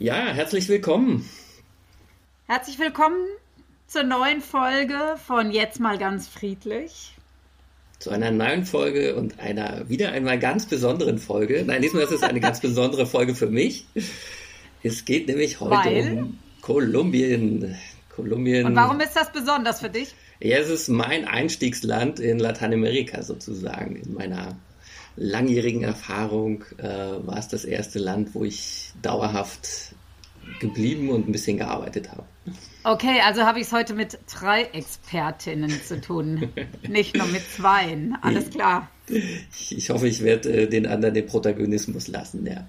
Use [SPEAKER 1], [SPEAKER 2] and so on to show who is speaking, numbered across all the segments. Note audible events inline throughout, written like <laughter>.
[SPEAKER 1] Ja, herzlich willkommen.
[SPEAKER 2] Herzlich willkommen zur neuen Folge von Jetzt mal ganz friedlich.
[SPEAKER 1] Zu einer neuen Folge und einer wieder einmal ganz besonderen Folge. Nein, diesmal ist es eine ganz besondere Folge für mich. Es geht nämlich heute Weil? um Kolumbien.
[SPEAKER 2] Kolumbien. Und warum ist das besonders für dich?
[SPEAKER 1] Ja, es ist mein Einstiegsland in Lateinamerika sozusagen. In meiner langjährigen Erfahrung äh, war es das erste Land, wo ich dauerhaft geblieben und ein bisschen gearbeitet habe.
[SPEAKER 2] Okay, also habe ich es heute mit drei Expertinnen zu tun, <laughs> nicht nur mit zweien. Alles klar.
[SPEAKER 1] Ich, ich hoffe, ich werde äh, den anderen den Protagonismus lassen, ja.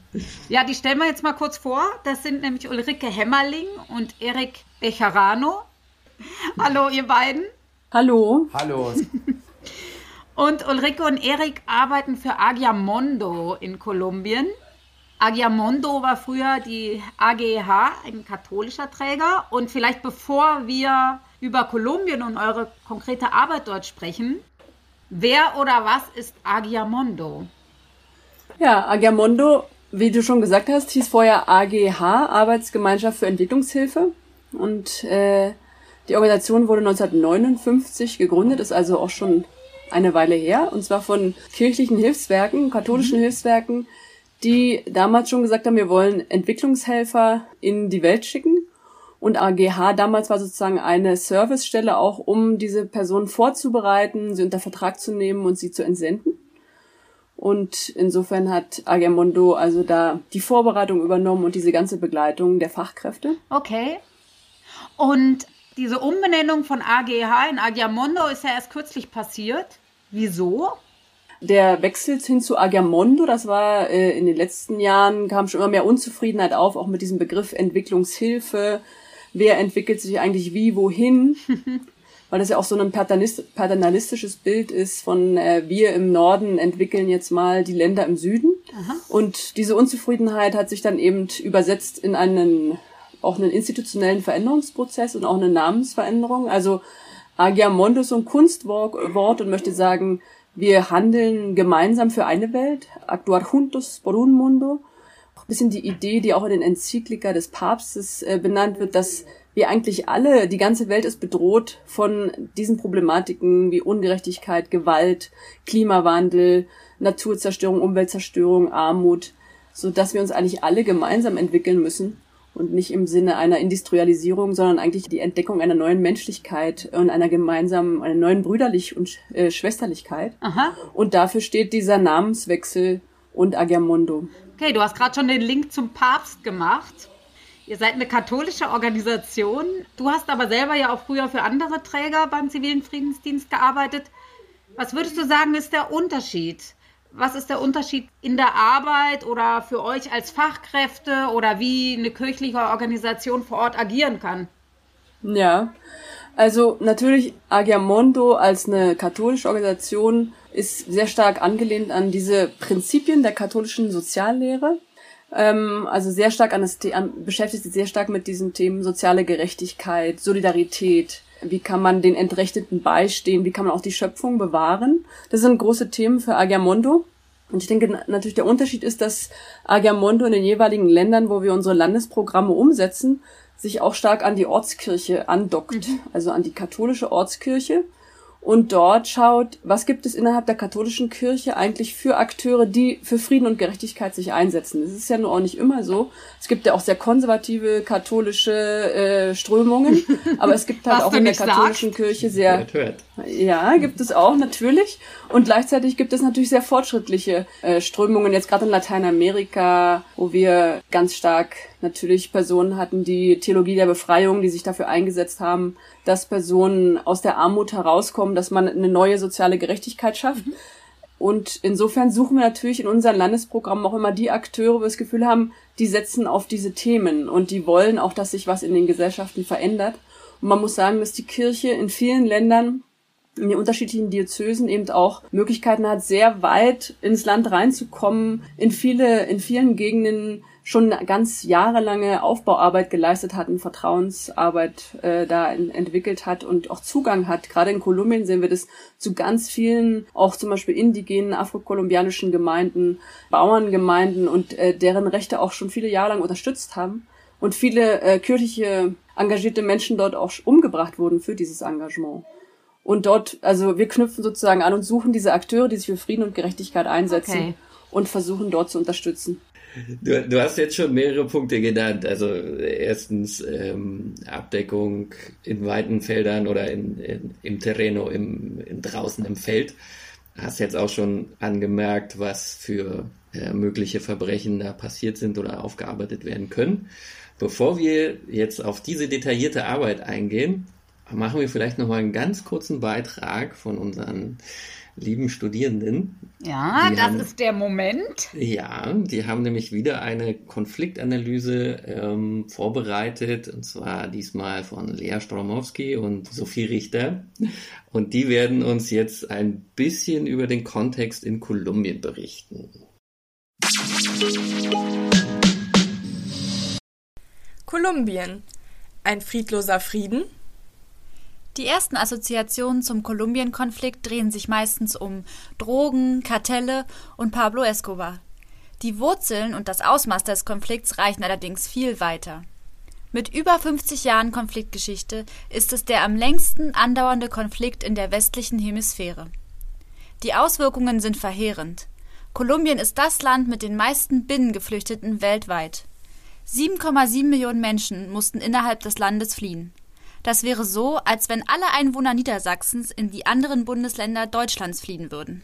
[SPEAKER 2] Ja, die stellen wir jetzt mal kurz vor. Das sind nämlich Ulrike Hämmerling und Erik Becherano. Hallo, ihr beiden.
[SPEAKER 3] Hallo.
[SPEAKER 4] Hallo. <laughs>
[SPEAKER 2] und Ulrike und Erik arbeiten für Agiamondo in Kolumbien. Agiamondo war früher die AGH, ein katholischer Träger. Und vielleicht bevor wir über Kolumbien und eure konkrete Arbeit dort sprechen, wer oder was ist Agiamondo?
[SPEAKER 3] Ja, Agiamondo, wie du schon gesagt hast, hieß vorher AGH, Arbeitsgemeinschaft für Entwicklungshilfe. Und äh, die Organisation wurde 1959 gegründet, ist also auch schon eine Weile her. Und zwar von kirchlichen Hilfswerken, katholischen mhm. Hilfswerken, die damals schon gesagt haben, wir wollen Entwicklungshelfer in die Welt schicken. Und AGH damals war sozusagen eine Servicestelle auch, um diese Personen vorzubereiten, sie unter Vertrag zu nehmen und sie zu entsenden. Und insofern hat Agermondo also da die Vorbereitung übernommen und diese ganze Begleitung der Fachkräfte.
[SPEAKER 2] Okay. Und diese Umbenennung von AGH in Agiamondo ist ja erst kürzlich passiert. Wieso?
[SPEAKER 3] Der Wechsel hin zu Agiamondo, das war äh, in den letzten Jahren, kam schon immer mehr Unzufriedenheit auf, auch mit diesem Begriff Entwicklungshilfe. Wer entwickelt sich eigentlich wie, wohin? <laughs> Weil das ja auch so ein paternalistisches Bild ist von äh, wir im Norden entwickeln jetzt mal die Länder im Süden. Aha. Und diese Unzufriedenheit hat sich dann eben übersetzt in einen auch einen institutionellen Veränderungsprozess und auch eine Namensveränderung. Also Agiamondo ist so ein Kunstwort und möchte sagen, wir handeln gemeinsam für eine Welt, actuar juntos por un mundo. Ein bisschen die Idee, die auch in den Enzyklika des Papstes äh, benannt wird, dass wir eigentlich alle, die ganze Welt ist bedroht von diesen Problematiken wie Ungerechtigkeit, Gewalt, Klimawandel, Naturzerstörung, Umweltzerstörung, Armut, so dass wir uns eigentlich alle gemeinsam entwickeln müssen und nicht im Sinne einer Industrialisierung, sondern eigentlich die Entdeckung einer neuen Menschlichkeit und einer gemeinsamen, einer neuen Brüderlich- und äh, Schwesterlichkeit. Aha. Und dafür steht dieser Namenswechsel und Agermondo.
[SPEAKER 2] Okay, du hast gerade schon den Link zum Papst gemacht. Ihr seid eine katholische Organisation. Du hast aber selber ja auch früher für andere Träger beim zivilen Friedensdienst gearbeitet. Was würdest du sagen, ist der Unterschied was ist der Unterschied in der Arbeit oder für euch als Fachkräfte oder wie eine kirchliche Organisation vor Ort agieren kann?
[SPEAKER 3] Ja, also natürlich Agiamondo als eine katholische Organisation ist sehr stark angelehnt an diese Prinzipien der katholischen Soziallehre. Ähm, also sehr stark an das an, beschäftigt sich sehr stark mit diesen Themen soziale Gerechtigkeit, Solidarität, wie kann man den Entrechteten beistehen? Wie kann man auch die Schöpfung bewahren? Das sind große Themen für Agiamondo. Und ich denke natürlich der Unterschied ist, dass Agiamondo in den jeweiligen Ländern, wo wir unsere Landesprogramme umsetzen, sich auch stark an die Ortskirche andockt, mhm. also an die katholische Ortskirche und dort schaut, was gibt es innerhalb der katholischen Kirche eigentlich für Akteure, die für Frieden und Gerechtigkeit sich einsetzen. Das ist ja nur auch nicht immer so. Es gibt ja auch sehr konservative katholische äh, Strömungen, <laughs> aber es gibt halt auch in der katholischen sagst. Kirche sehr ja, gibt es auch natürlich und gleichzeitig gibt es natürlich sehr fortschrittliche äh, Strömungen jetzt gerade in Lateinamerika, wo wir ganz stark natürlich Personen hatten, die Theologie der Befreiung, die sich dafür eingesetzt haben, dass Personen aus der Armut herauskommen, dass man eine neue soziale Gerechtigkeit schafft. Mhm. Und insofern suchen wir natürlich in unseren Landesprogrammen auch immer die Akteure, wo wir das Gefühl haben, die setzen auf diese Themen und die wollen auch, dass sich was in den Gesellschaften verändert. Und man muss sagen, dass die Kirche in vielen Ländern in den unterschiedlichen Diözesen eben auch Möglichkeiten hat, sehr weit ins Land reinzukommen, in viele, in vielen Gegenden schon ganz jahrelange Aufbauarbeit geleistet hat, und Vertrauensarbeit äh, da in, entwickelt hat und auch Zugang hat. Gerade in Kolumbien sehen wir das zu ganz vielen, auch zum Beispiel indigenen, afrokolumbianischen Gemeinden, Bauerngemeinden und äh, deren Rechte auch schon viele Jahre lang unterstützt haben und viele äh, kirchliche engagierte Menschen dort auch umgebracht wurden für dieses Engagement. Und dort, also wir knüpfen sozusagen an und suchen diese Akteure, die sich für Frieden und Gerechtigkeit einsetzen okay. und versuchen dort zu unterstützen.
[SPEAKER 1] Du, du hast jetzt schon mehrere Punkte genannt. Also erstens ähm, Abdeckung in weiten Feldern oder in, in, im Terreno, im, in, draußen im Feld. Hast jetzt auch schon angemerkt, was für äh, mögliche Verbrechen da passiert sind oder aufgearbeitet werden können. Bevor wir jetzt auf diese detaillierte Arbeit eingehen, machen wir vielleicht noch mal einen ganz kurzen Beitrag von unseren lieben Studierenden.
[SPEAKER 2] Ja, das haben, ist der Moment.
[SPEAKER 1] Ja, die haben nämlich wieder eine Konfliktanalyse ähm, vorbereitet, und zwar diesmal von Lea Stromowski und Sophie Richter. Und die werden uns jetzt ein bisschen über den Kontext in Kolumbien berichten.
[SPEAKER 4] Kolumbien. Ein friedloser Frieden?
[SPEAKER 5] Die ersten Assoziationen zum Kolumbien-Konflikt drehen sich meistens um Drogen, Kartelle und Pablo Escobar. Die Wurzeln und das Ausmaß des Konflikts reichen allerdings viel weiter. Mit über 50 Jahren Konfliktgeschichte ist es der am längsten andauernde Konflikt in der westlichen Hemisphäre. Die Auswirkungen sind verheerend. Kolumbien ist das Land mit den meisten Binnengeflüchteten weltweit. 7,7 Millionen Menschen mussten innerhalb des Landes fliehen. Das wäre so, als wenn alle Einwohner Niedersachsens in die anderen Bundesländer Deutschlands fliehen würden.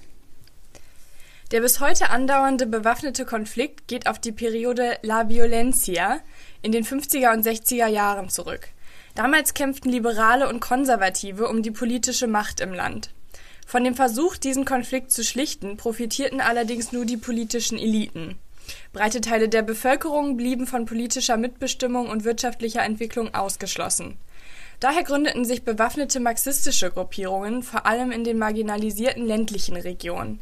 [SPEAKER 4] Der bis heute andauernde bewaffnete Konflikt geht auf die Periode La Violencia in den 50er und 60er Jahren zurück. Damals kämpften Liberale und Konservative um die politische Macht im Land. Von dem Versuch, diesen Konflikt zu schlichten, profitierten allerdings nur die politischen Eliten. Breite Teile der Bevölkerung blieben von politischer Mitbestimmung und wirtschaftlicher Entwicklung ausgeschlossen. Daher gründeten sich bewaffnete marxistische Gruppierungen vor allem in den marginalisierten ländlichen Regionen.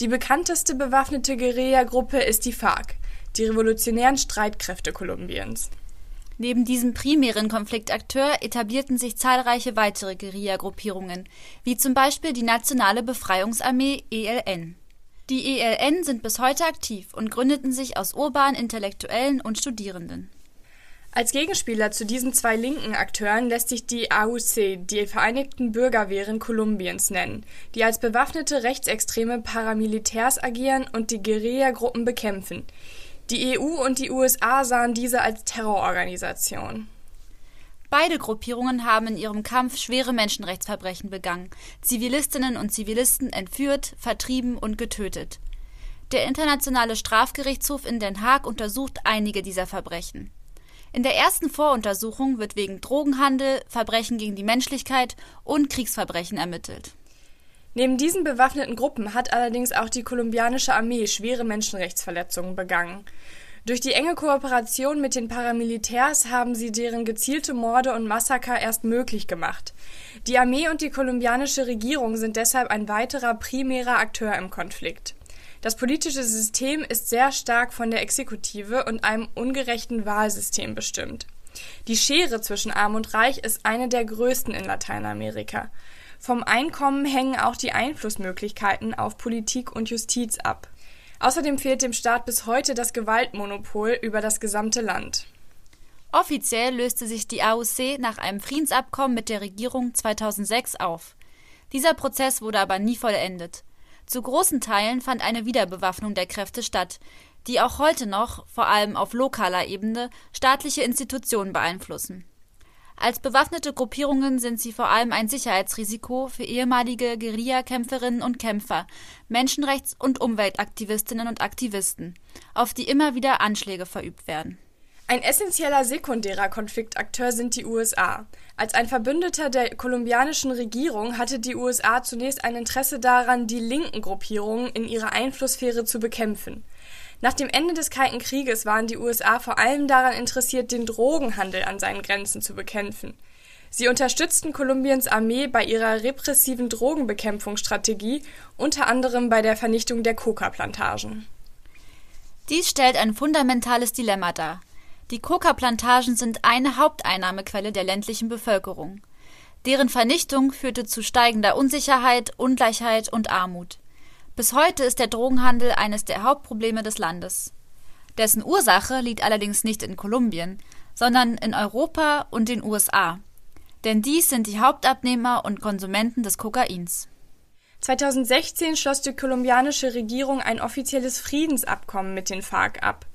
[SPEAKER 4] Die bekannteste bewaffnete Guerilla-Gruppe ist die FARC, die Revolutionären Streitkräfte Kolumbiens.
[SPEAKER 5] Neben diesem primären Konfliktakteur etablierten sich zahlreiche weitere Guerilla-Gruppierungen, wie zum Beispiel die Nationale Befreiungsarmee ELN. Die ELN sind bis heute aktiv und gründeten sich aus urbanen Intellektuellen und Studierenden.
[SPEAKER 4] Als Gegenspieler zu diesen zwei linken Akteuren lässt sich die AUC, die Vereinigten Bürgerwehren Kolumbiens, nennen, die als bewaffnete rechtsextreme Paramilitärs agieren und die Guerilla-Gruppen bekämpfen. Die EU und die USA sahen diese als Terrororganisation.
[SPEAKER 5] Beide Gruppierungen haben in ihrem Kampf schwere Menschenrechtsverbrechen begangen, Zivilistinnen und Zivilisten entführt, vertrieben und getötet. Der Internationale Strafgerichtshof in Den Haag untersucht einige dieser Verbrechen. In der ersten Voruntersuchung wird wegen Drogenhandel, Verbrechen gegen die Menschlichkeit und Kriegsverbrechen ermittelt.
[SPEAKER 4] Neben diesen bewaffneten Gruppen hat allerdings auch die kolumbianische Armee schwere Menschenrechtsverletzungen begangen. Durch die enge Kooperation mit den Paramilitärs haben sie deren gezielte Morde und Massaker erst möglich gemacht. Die Armee und die kolumbianische Regierung sind deshalb ein weiterer primärer Akteur im Konflikt. Das politische System ist sehr stark von der Exekutive und einem ungerechten Wahlsystem bestimmt. Die Schere zwischen Arm und Reich ist eine der größten in Lateinamerika. Vom Einkommen hängen auch die Einflussmöglichkeiten auf Politik und Justiz ab. Außerdem fehlt dem Staat bis heute das Gewaltmonopol über das gesamte Land.
[SPEAKER 5] Offiziell löste sich die AOC nach einem Friedensabkommen mit der Regierung 2006 auf. Dieser Prozess wurde aber nie vollendet. Zu großen Teilen fand eine Wiederbewaffnung der Kräfte statt, die auch heute noch, vor allem auf lokaler Ebene, staatliche Institutionen beeinflussen. Als bewaffnete Gruppierungen sind sie vor allem ein Sicherheitsrisiko für ehemalige Guerillakämpferinnen und Kämpfer, Menschenrechts- und Umweltaktivistinnen und Aktivisten, auf die immer wieder Anschläge verübt werden.
[SPEAKER 4] Ein essentieller sekundärer Konfliktakteur sind die USA. Als ein Verbündeter der kolumbianischen Regierung hatte die USA zunächst ein Interesse daran, die linken Gruppierungen in ihrer Einflusssphäre zu bekämpfen. Nach dem Ende des Kalten Krieges waren die USA vor allem daran interessiert, den Drogenhandel an seinen Grenzen zu bekämpfen. Sie unterstützten Kolumbiens Armee bei ihrer repressiven Drogenbekämpfungsstrategie, unter anderem bei der Vernichtung der Coca-Plantagen.
[SPEAKER 5] Dies stellt ein fundamentales Dilemma dar. Die Coca-Plantagen sind eine Haupteinnahmequelle der ländlichen Bevölkerung. Deren Vernichtung führte zu steigender Unsicherheit, Ungleichheit und Armut. Bis heute ist der Drogenhandel eines der Hauptprobleme des Landes. Dessen Ursache liegt allerdings nicht in Kolumbien, sondern in Europa und den USA. Denn dies sind die Hauptabnehmer und Konsumenten des Kokains.
[SPEAKER 4] 2016 schloss die kolumbianische Regierung ein offizielles Friedensabkommen mit den FARC ab.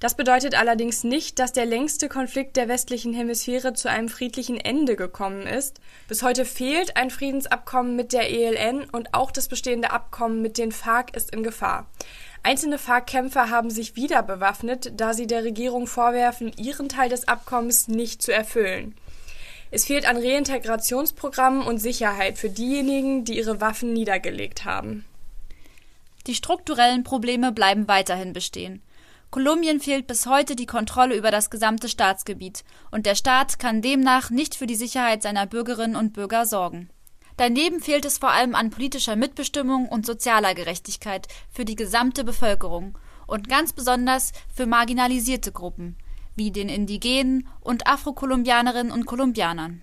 [SPEAKER 4] Das bedeutet allerdings nicht, dass der längste Konflikt der westlichen Hemisphäre zu einem friedlichen Ende gekommen ist. Bis heute fehlt ein Friedensabkommen mit der ELN und auch das bestehende Abkommen mit den FARC ist in Gefahr. Einzelne FARC-Kämpfer haben sich wieder bewaffnet, da sie der Regierung vorwerfen, ihren Teil des Abkommens nicht zu erfüllen. Es fehlt an Reintegrationsprogrammen und Sicherheit für diejenigen, die ihre Waffen niedergelegt haben.
[SPEAKER 5] Die strukturellen Probleme bleiben weiterhin bestehen. Kolumbien fehlt bis heute die Kontrolle über das gesamte Staatsgebiet, und der Staat kann demnach nicht für die Sicherheit seiner Bürgerinnen und Bürger sorgen. Daneben fehlt es vor allem an politischer Mitbestimmung und sozialer Gerechtigkeit für die gesamte Bevölkerung und ganz besonders für marginalisierte Gruppen, wie den Indigenen und Afrokolumbianerinnen und Kolumbianern.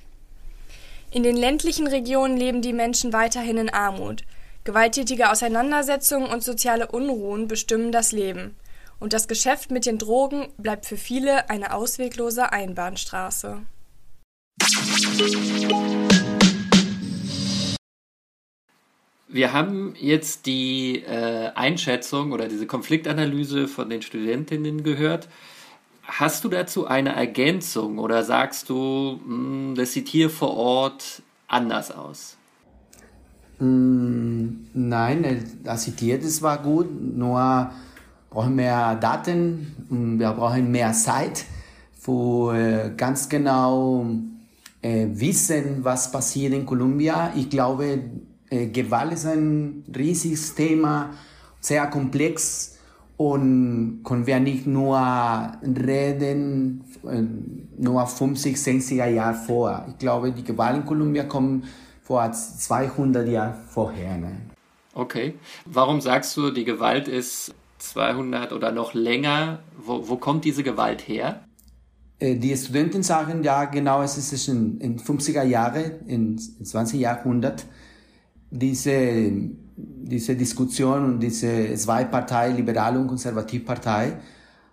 [SPEAKER 4] In den ländlichen Regionen leben die Menschen weiterhin in Armut. Gewalttätige Auseinandersetzungen und soziale Unruhen bestimmen das Leben und das Geschäft mit den Drogen bleibt für viele eine ausweglose Einbahnstraße.
[SPEAKER 1] Wir haben jetzt die äh, Einschätzung oder diese Konfliktanalyse von den Studentinnen gehört. Hast du dazu eine Ergänzung oder sagst du, mh, hm, das sieht hier vor Ort anders aus?
[SPEAKER 6] Mm, nein, das sieht hier, das war gut, nur brauchen mehr Daten, wir brauchen mehr Zeit, wo äh, ganz genau äh, wissen, was passiert in Kolumbien. Ich glaube, äh, Gewalt ist ein riesiges Thema, sehr komplex und können wir nicht nur reden, äh, nur 50, 60er Jahre vor. Ich glaube, die Gewalt in Kolumbien kommt vor 200 Jahren vorher. Ne?
[SPEAKER 1] Okay. Warum sagst du, die Gewalt ist 200 oder noch länger. Wo, wo kommt diese Gewalt her?
[SPEAKER 6] Äh, die Studenten sagen ja genau, es ist in, in 50er Jahre, im 20. Jahrhundert, diese, diese Diskussion und diese Zwei-Partei, Liberale und Konservativpartei.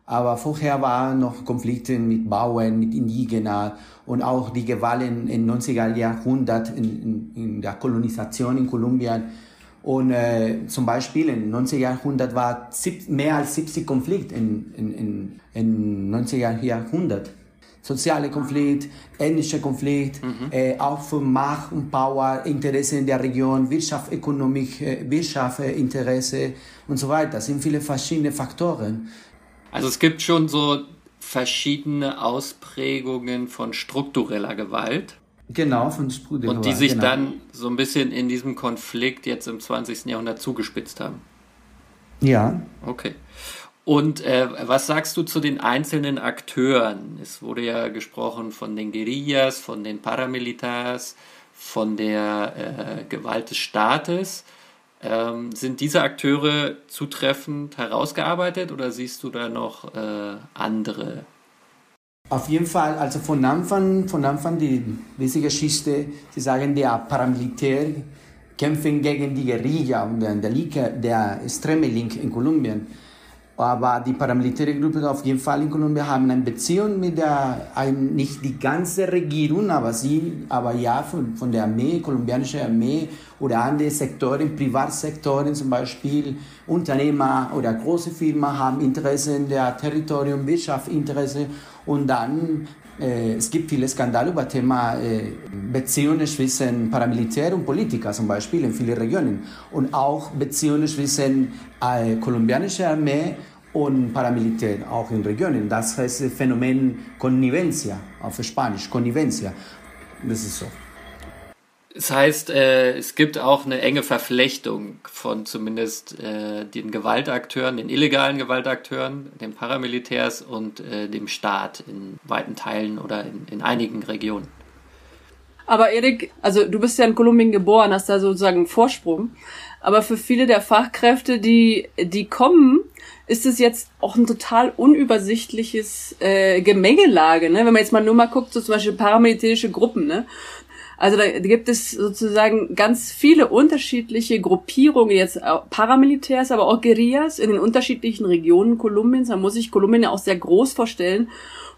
[SPEAKER 6] Aber vorher waren noch Konflikte mit Bauern, mit Indigenen und auch die Gewalt im 90er Jahrhundert in, in, in der Kolonisation in Kolumbien und äh, zum Beispiel im 19. Jahrhundert war mehr als 70 Konflikte in, in, in, in 19. Jahrhundert. Soziale Konflikt, ethnische Konflikt, mhm. äh, auch für Macht und Power, Interesse in der Region, Wirtschaft, Ökonomik, äh, Wirtschaft, äh, Interesse und so weiter. Das sind viele verschiedene Faktoren.
[SPEAKER 1] Also es gibt schon so verschiedene Ausprägungen von struktureller Gewalt.
[SPEAKER 6] Genau, von Sprudel.
[SPEAKER 1] Und die sich
[SPEAKER 6] genau.
[SPEAKER 1] dann so ein bisschen in diesem Konflikt jetzt im 20. Jahrhundert zugespitzt haben.
[SPEAKER 6] Ja.
[SPEAKER 1] Okay. Und äh, was sagst du zu den einzelnen Akteuren? Es wurde ja gesprochen von den Guerillas, von den Paramilitars, von der äh, Gewalt des Staates. Ähm, sind diese Akteure zutreffend herausgearbeitet oder siehst du da noch äh, andere
[SPEAKER 6] auf jeden Fall, also von Anfang, von Anfang die, diese Geschichte, Sie sagen, der Paramilitär kämpfen gegen die Guerilla und der, der, der extreme Link in Kolumbien. Aber die paramilitäre Gruppen auf jeden Fall in Kolumbien haben eine Beziehung mit der, nicht die ganze Regierung, aber sie, aber ja von, von der Armee, kolumbianische Armee oder andere Sektoren, Privatsektoren zum Beispiel, Unternehmer oder große Firmen haben Interesse in der Territorium, Wirtschaft Interesse und dann äh, es gibt viele Skandale über Thema äh, Beziehungen zwischen Paramilitär und Politiker zum Beispiel in vielen Regionen und auch Beziehungen zwischen äh, kolumbianischer Armee und Paramilitär auch in Regionen. Das heißt Phänomen Connivencia auf Spanisch, Connivencia. Das ist so.
[SPEAKER 7] Das heißt, äh, es gibt auch eine enge Verflechtung von zumindest äh, den Gewaltakteuren, den illegalen Gewaltakteuren, den Paramilitärs und äh, dem Staat in weiten Teilen oder in, in einigen Regionen.
[SPEAKER 3] Aber Erik, also du bist ja in Kolumbien geboren, hast da sozusagen einen Vorsprung. Aber für viele der Fachkräfte, die, die kommen, ist es jetzt auch ein total unübersichtliches äh, Gemengelage, ne? Wenn man jetzt mal nur mal guckt, so zum Beispiel paramilitärische Gruppen, ne? Also da gibt es sozusagen ganz viele unterschiedliche Gruppierungen, jetzt Paramilitärs, aber auch Guerillas in den unterschiedlichen Regionen Kolumbiens. Man muss sich Kolumbien ja auch sehr groß vorstellen.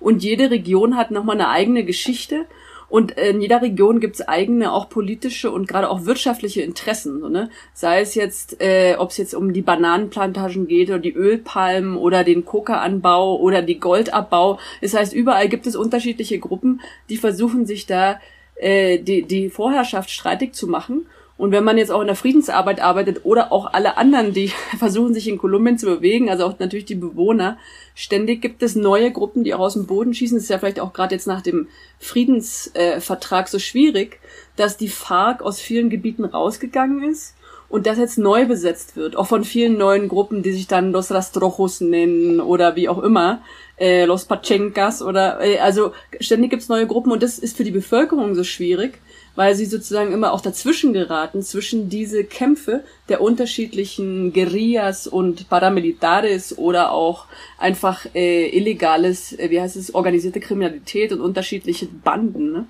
[SPEAKER 3] Und jede Region hat nochmal eine eigene Geschichte. Und in jeder Region gibt's eigene auch politische und gerade auch wirtschaftliche Interessen. So, ne? Sei es jetzt, äh, ob es jetzt um die Bananenplantagen geht oder die Ölpalmen oder den Kokaanbau oder die Goldabbau. Das heißt, überall gibt es unterschiedliche Gruppen, die versuchen sich da äh, die, die Vorherrschaft streitig zu machen. Und wenn man jetzt auch in der Friedensarbeit arbeitet oder auch alle anderen, die <laughs> versuchen, sich in Kolumbien zu bewegen, also auch natürlich die Bewohner, ständig gibt es neue Gruppen, die auch aus dem Boden schießen. Das ist ja vielleicht auch gerade jetzt nach dem Friedensvertrag äh, so schwierig, dass die FARC aus vielen Gebieten rausgegangen ist und das jetzt neu besetzt wird, auch von vielen neuen Gruppen, die sich dann Los Rastrojos nennen oder wie auch immer, äh, Los Pachencas oder äh, also ständig gibt's neue Gruppen und das ist für die Bevölkerung so schwierig, weil sie sozusagen immer auch dazwischen geraten, zwischen diese Kämpfe der unterschiedlichen Guerillas und Paramilitares oder auch einfach äh, illegales, äh, wie heißt es, organisierte Kriminalität und unterschiedliche Banden. Ne?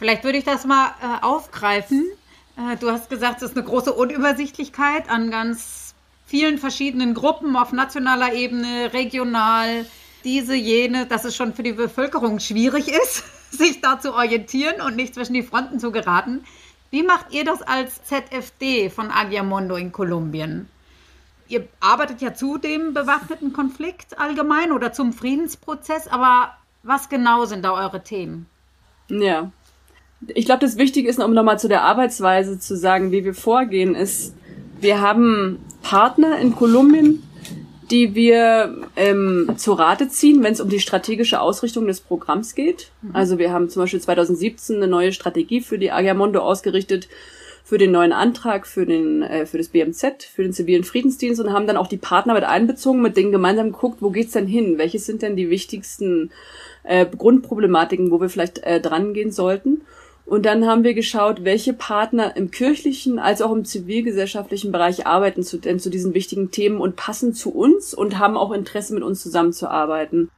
[SPEAKER 2] Vielleicht würde ich das mal äh, aufgreifen äh, du hast gesagt, es ist eine große Unübersichtlichkeit an ganz vielen verschiedenen Gruppen auf nationaler Ebene, regional, diese, jene, dass es schon für die Bevölkerung schwierig ist, <laughs> sich da zu orientieren und nicht zwischen die Fronten zu geraten. Wie macht ihr das als ZFD von Agiamondo in Kolumbien? Ihr arbeitet ja zu dem bewaffneten Konflikt allgemein oder zum Friedensprozess, aber was genau sind da eure Themen?
[SPEAKER 3] Ja, ich glaube, das Wichtige ist, um nochmal zu der Arbeitsweise zu sagen, wie wir vorgehen, ist, wir haben Partner in Kolumbien, die wir ähm, zu Rate ziehen, wenn es um die strategische Ausrichtung des Programms geht. Mhm. Also wir haben zum Beispiel 2017 eine neue Strategie für die Agiamondo ausgerichtet, für den neuen Antrag für den äh, für das BMZ, für den zivilen Friedensdienst und haben dann auch die Partner mit einbezogen, mit denen gemeinsam geguckt, wo geht's denn hin? Welches sind denn die wichtigsten äh, Grundproblematiken, wo wir vielleicht äh, dran gehen sollten? Und dann haben wir geschaut, welche Partner im kirchlichen als auch im zivilgesellschaftlichen Bereich arbeiten zu, denn zu diesen wichtigen Themen und passen zu uns und haben auch Interesse mit uns zusammenzuarbeiten.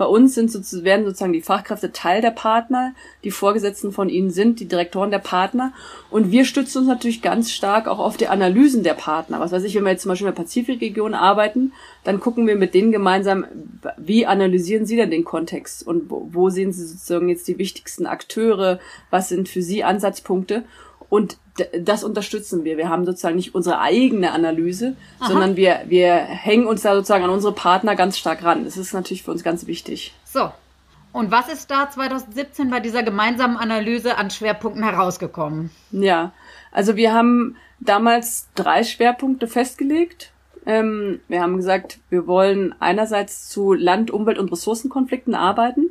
[SPEAKER 3] Bei uns sind so, werden sozusagen die Fachkräfte Teil der Partner, die Vorgesetzten von ihnen sind die Direktoren der Partner und wir stützen uns natürlich ganz stark auch auf die Analysen der Partner. Was weiß ich, wenn wir jetzt zum Beispiel in der Pazifikregion arbeiten, dann gucken wir mit denen gemeinsam, wie analysieren sie denn den Kontext und wo, wo sehen sie sozusagen jetzt die wichtigsten Akteure, was sind für sie Ansatzpunkte und das unterstützen wir. Wir haben sozusagen nicht unsere eigene Analyse, Aha. sondern wir, wir hängen uns da sozusagen an unsere Partner ganz stark ran. Das ist natürlich für uns ganz wichtig.
[SPEAKER 2] So. Und was ist da 2017 bei dieser gemeinsamen Analyse an Schwerpunkten herausgekommen?
[SPEAKER 3] Ja, also wir haben damals drei Schwerpunkte festgelegt. Ähm, wir haben gesagt, wir wollen einerseits zu Land-, Umwelt- und Ressourcenkonflikten arbeiten.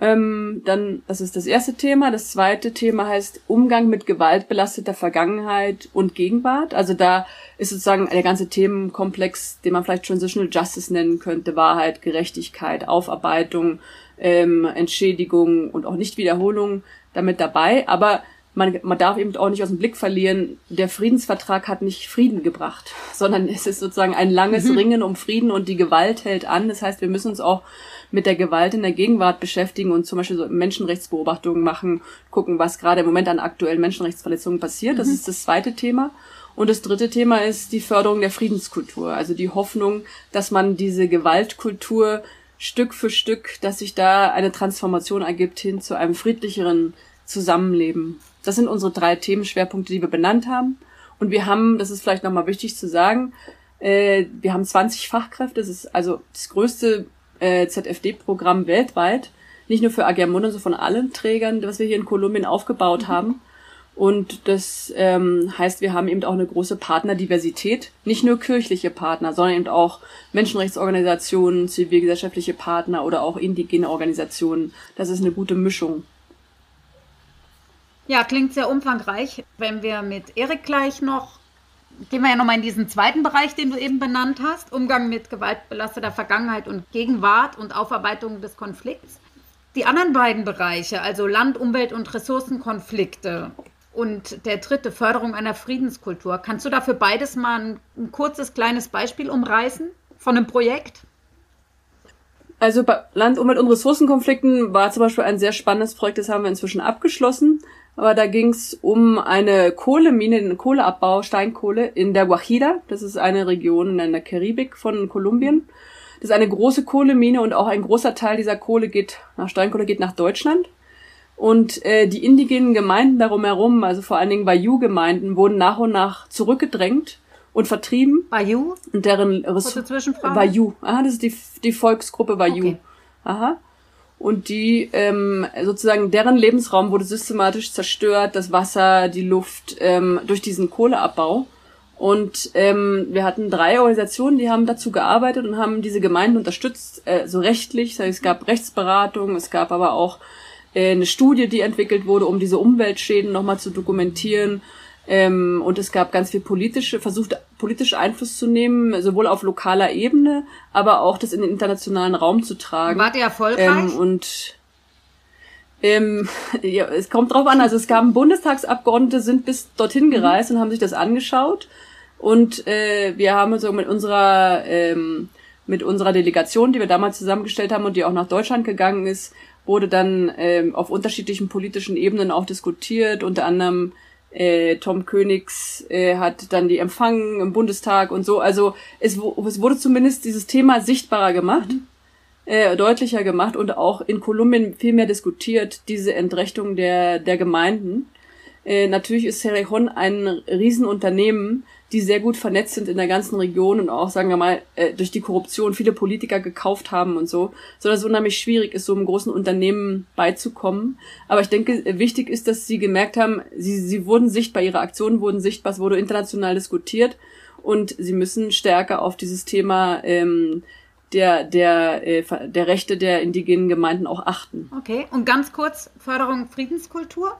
[SPEAKER 3] Ähm, dann, das ist das erste Thema. Das zweite Thema heißt Umgang mit gewaltbelasteter Vergangenheit und Gegenwart. Also da ist sozusagen der ganze Themenkomplex, den man vielleicht Transitional Justice nennen könnte, Wahrheit, Gerechtigkeit, Aufarbeitung, ähm, Entschädigung und auch Nichtwiederholung damit dabei. Aber man, man darf eben auch nicht aus dem Blick verlieren, der Friedensvertrag hat nicht Frieden gebracht, sondern es ist sozusagen ein langes mhm. Ringen um Frieden und die Gewalt hält an. Das heißt, wir müssen uns auch mit der Gewalt in der Gegenwart beschäftigen und zum Beispiel so Menschenrechtsbeobachtungen machen, gucken, was gerade im Moment an aktuellen Menschenrechtsverletzungen passiert. Das mhm. ist das zweite Thema. Und das dritte Thema ist die Förderung der Friedenskultur, also die Hoffnung, dass man diese Gewaltkultur Stück für Stück, dass sich da eine Transformation ergibt hin zu einem friedlicheren Zusammenleben. Das sind unsere drei Themenschwerpunkte, die wir benannt haben. Und wir haben, das ist vielleicht nochmal wichtig zu sagen, äh, wir haben 20 Fachkräfte. Das ist also das größte äh, ZFD-Programm weltweit. Nicht nur für Agermundo, sondern von allen Trägern, was wir hier in Kolumbien aufgebaut mhm. haben. Und das ähm, heißt, wir haben eben auch eine große Partnerdiversität. Nicht nur kirchliche Partner, sondern eben auch Menschenrechtsorganisationen, zivilgesellschaftliche Partner oder auch indigene Organisationen. Das ist eine gute Mischung.
[SPEAKER 2] Ja, klingt sehr umfangreich. Wenn wir mit Erik gleich noch, gehen wir ja nochmal in diesen zweiten Bereich, den du eben benannt hast, Umgang mit gewaltbelasteter Vergangenheit und Gegenwart und Aufarbeitung des Konflikts. Die anderen beiden Bereiche, also Land, Umwelt und Ressourcenkonflikte, und der dritte, Förderung einer Friedenskultur. Kannst du dafür beides mal ein, ein kurzes, kleines Beispiel umreißen von einem Projekt?
[SPEAKER 3] Also bei Land-, Umwelt- und Ressourcenkonflikten war zum Beispiel ein sehr spannendes Projekt, das haben wir inzwischen abgeschlossen. Aber da ging es um eine Kohlemine, einen Kohleabbau, Steinkohle in der Guajira. Das ist eine Region in der Karibik von Kolumbien. Das ist eine große Kohlemine und auch ein großer Teil dieser Kohle geht nach Steinkohle geht nach Deutschland. Und äh, die indigenen Gemeinden darum herum, also vor allen Dingen Bayou-Gemeinden, wurden nach und nach zurückgedrängt und vertrieben.
[SPEAKER 2] Bayou?
[SPEAKER 3] Und deren
[SPEAKER 2] Kurze Zwischenfrage.
[SPEAKER 3] Bayou. Aha, das ist die, die Volksgruppe Bayou. Okay. Aha. Und die ähm, sozusagen deren Lebensraum wurde systematisch zerstört, das Wasser, die Luft ähm, durch diesen Kohleabbau. Und ähm, wir hatten drei Organisationen, die haben dazu gearbeitet und haben diese Gemeinden unterstützt, äh, so rechtlich. Es gab Rechtsberatung, es gab aber auch äh, eine Studie, die entwickelt wurde, um diese Umweltschäden nochmal zu dokumentieren. Ähm, und es gab ganz viel politische, versucht politisch Einfluss zu nehmen, sowohl auf lokaler Ebene, aber auch das in den internationalen Raum zu tragen.
[SPEAKER 2] Wart ihr erfolgreich?
[SPEAKER 3] Ähm, und ähm, <laughs> ja, es kommt drauf an, also es gab Bundestagsabgeordnete, sind bis dorthin mhm. gereist mhm. und haben sich das angeschaut. Und äh, wir haben so mit unserer ähm, mit unserer Delegation, die wir damals zusammengestellt haben und die auch nach Deutschland gegangen ist, wurde dann ähm, auf unterschiedlichen politischen Ebenen auch diskutiert. Unter anderem äh, Tom Königs äh, hat dann die empfangen im Bundestag und so. Also es, es wurde zumindest dieses Thema sichtbarer gemacht, mhm. äh, deutlicher gemacht und auch in Kolumbien viel mehr diskutiert, diese Entrechtung der, der Gemeinden. Äh, natürlich ist Cerrejón ein Riesenunternehmen, die sehr gut vernetzt sind in der ganzen Region und auch, sagen wir mal, äh, durch die Korruption viele Politiker gekauft haben und so, so dass es unheimlich schwierig ist, so einem großen Unternehmen beizukommen. Aber ich denke, wichtig ist, dass sie gemerkt haben, sie, sie wurden sichtbar, ihre Aktionen wurden sichtbar, es wurde international diskutiert und sie müssen stärker auf dieses Thema ähm, der, der, äh, der Rechte der indigenen Gemeinden auch achten.
[SPEAKER 2] Okay, und ganz kurz Förderung Friedenskultur?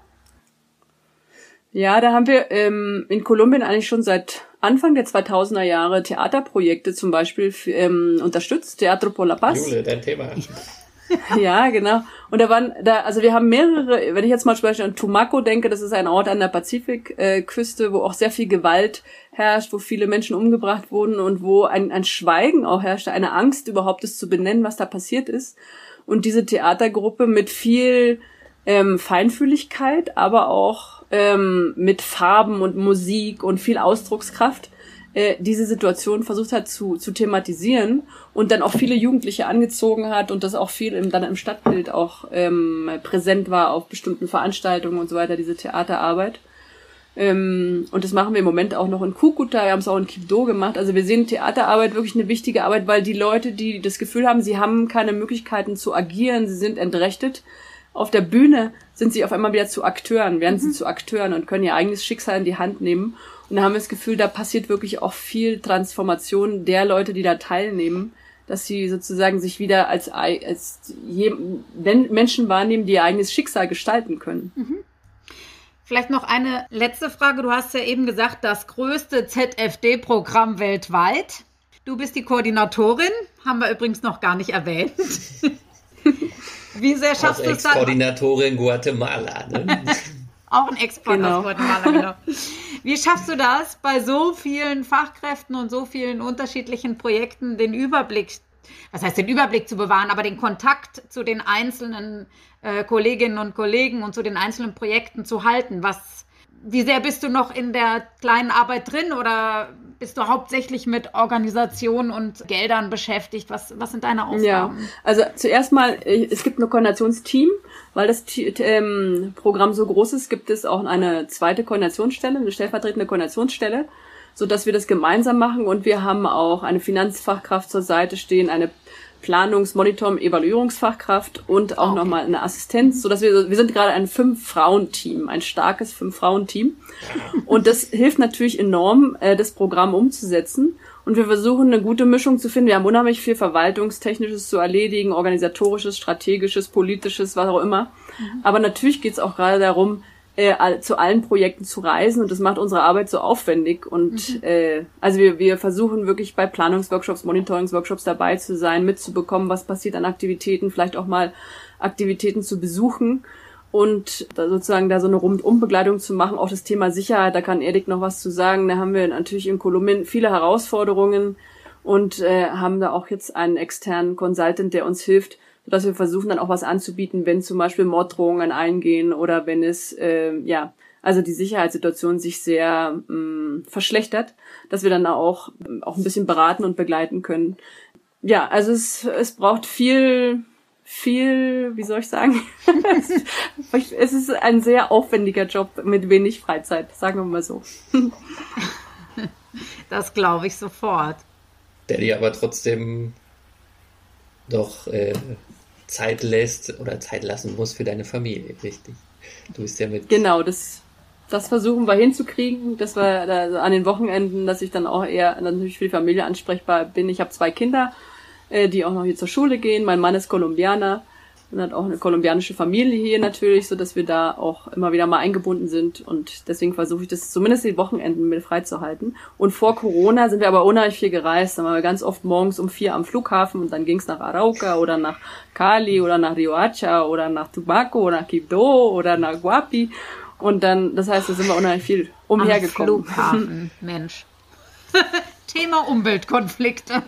[SPEAKER 3] Ja, da haben wir ähm, in Kolumbien eigentlich schon seit Anfang der 2000er Jahre Theaterprojekte zum Beispiel ähm, unterstützt, Teatro por la Paz.
[SPEAKER 1] Jule, dein Thema. <laughs>
[SPEAKER 3] ja, genau. Und da waren da, also wir haben mehrere, wenn ich jetzt mal zum Beispiel an Tumaco denke, das ist ein Ort an der Pazifikküste, wo auch sehr viel Gewalt herrscht, wo viele Menschen umgebracht wurden und wo ein, ein Schweigen auch herrschte, eine Angst überhaupt, es zu benennen, was da passiert ist. Und diese Theatergruppe mit viel ähm, Feinfühligkeit, aber auch ähm, mit Farben und Musik und viel Ausdruckskraft äh, diese Situation versucht hat zu, zu thematisieren und dann auch viele Jugendliche angezogen hat und das auch viel im, dann im Stadtbild auch ähm, präsent war auf bestimmten Veranstaltungen und so weiter, diese Theaterarbeit. Ähm, und das machen wir im Moment auch noch in Kukuta, wir haben es auch in Kibdo gemacht. Also wir sehen Theaterarbeit wirklich eine wichtige Arbeit, weil die Leute, die das Gefühl haben, sie haben keine Möglichkeiten zu agieren, sie sind entrechtet, auf der Bühne sind sie auf einmal wieder zu Akteuren, werden mhm. sie zu Akteuren und können ihr eigenes Schicksal in die Hand nehmen. Und da haben wir das Gefühl, da passiert wirklich auch viel Transformation der Leute, die da teilnehmen, dass sie sozusagen sich wieder als, als Menschen wahrnehmen, die ihr eigenes Schicksal gestalten können. Mhm.
[SPEAKER 2] Vielleicht noch eine letzte Frage. Du hast ja eben gesagt, das größte ZFD-Programm weltweit. Du bist die Koordinatorin, haben wir übrigens noch gar nicht erwähnt. <laughs> Wie sehr schaffst du es dann?
[SPEAKER 1] Koordinatorin Guatemala. Ne? <laughs>
[SPEAKER 2] Auch ein Export genau. aus Guatemala, genau. Wie schaffst du das, bei so vielen Fachkräften und so vielen unterschiedlichen Projekten den Überblick, was heißt den Überblick zu bewahren, aber den Kontakt zu den einzelnen äh, Kolleginnen und Kollegen und zu den einzelnen Projekten zu halten? Was, wie sehr bist du noch in der kleinen Arbeit drin oder bist du hauptsächlich mit Organisation und Geldern beschäftigt? Was, was sind deine Aufgaben? Ja,
[SPEAKER 3] also zuerst mal, es gibt ein Koordinationsteam, weil das ähm, Programm so groß ist, gibt es auch eine zweite Koordinationsstelle, eine stellvertretende Koordinationsstelle, so dass wir das gemeinsam machen und wir haben auch eine Finanzfachkraft zur Seite stehen, eine Planungs-, Monitor- Evaluierungsfachkraft und auch okay. nochmal eine Assistenz, sodass wir, wir sind gerade ein Fünf-Frauen-Team, ein starkes Fünf-Frauen-Team. <laughs> Und das hilft natürlich enorm, äh, das Programm umzusetzen. Und wir versuchen eine gute Mischung zu finden. Wir haben unheimlich viel Verwaltungstechnisches zu erledigen, organisatorisches, strategisches, politisches, was auch immer. Mhm. Aber natürlich geht es auch gerade darum, äh, zu allen Projekten zu reisen und das macht unsere Arbeit so aufwendig und mhm. äh, also wir, wir versuchen wirklich bei Planungsworkshops, Monitoringsworkshops dabei zu sein, mitzubekommen, was passiert an Aktivitäten, vielleicht auch mal Aktivitäten zu besuchen und da sozusagen da so eine Rundumbegleitung zu machen. Auch das Thema Sicherheit, da kann Erik noch was zu sagen. Da haben wir natürlich in Kolumbien viele Herausforderungen und äh, haben da auch jetzt einen externen Consultant, der uns hilft, sodass wir versuchen dann auch was anzubieten, wenn zum Beispiel Morddrohungen eingehen oder wenn es, äh, ja, also die Sicherheitssituation sich sehr mh, mm, verschlechtert, dass wir dann auch, auch ein bisschen beraten und begleiten können. Ja, also es, es braucht viel, viel, wie soll ich sagen? <laughs> es ist ein sehr aufwendiger Job mit wenig Freizeit, sagen wir mal so.
[SPEAKER 2] das glaube ich sofort.
[SPEAKER 1] Der dir aber trotzdem doch äh, Zeit lässt oder Zeit lassen muss für deine Familie, richtig?
[SPEAKER 3] Du bist ja mit. Genau, das, das versuchen wir hinzukriegen, dass wir da, an den Wochenenden, dass ich dann auch eher natürlich für die Familie ansprechbar bin. Ich habe zwei Kinder, äh, die auch noch hier zur Schule gehen. Mein Mann ist Kolumbianer und hat auch eine kolumbianische Familie hier natürlich, so dass wir da auch immer wieder mal eingebunden sind und deswegen versuche ich das zumindest die Wochenenden mit freizuhalten. Und vor Corona sind wir aber unheimlich viel gereist, da waren wir ganz oft morgens um vier am Flughafen und dann ging es nach Arauca oder nach Cali oder nach Riohacha oder nach Tubaco oder nach Quibdó oder nach Guapi und dann, das heißt, da sind wir unheimlich viel umhergekommen.
[SPEAKER 2] Am Flughafen, <laughs> Mensch. <laughs> Thema Umweltkonflikte.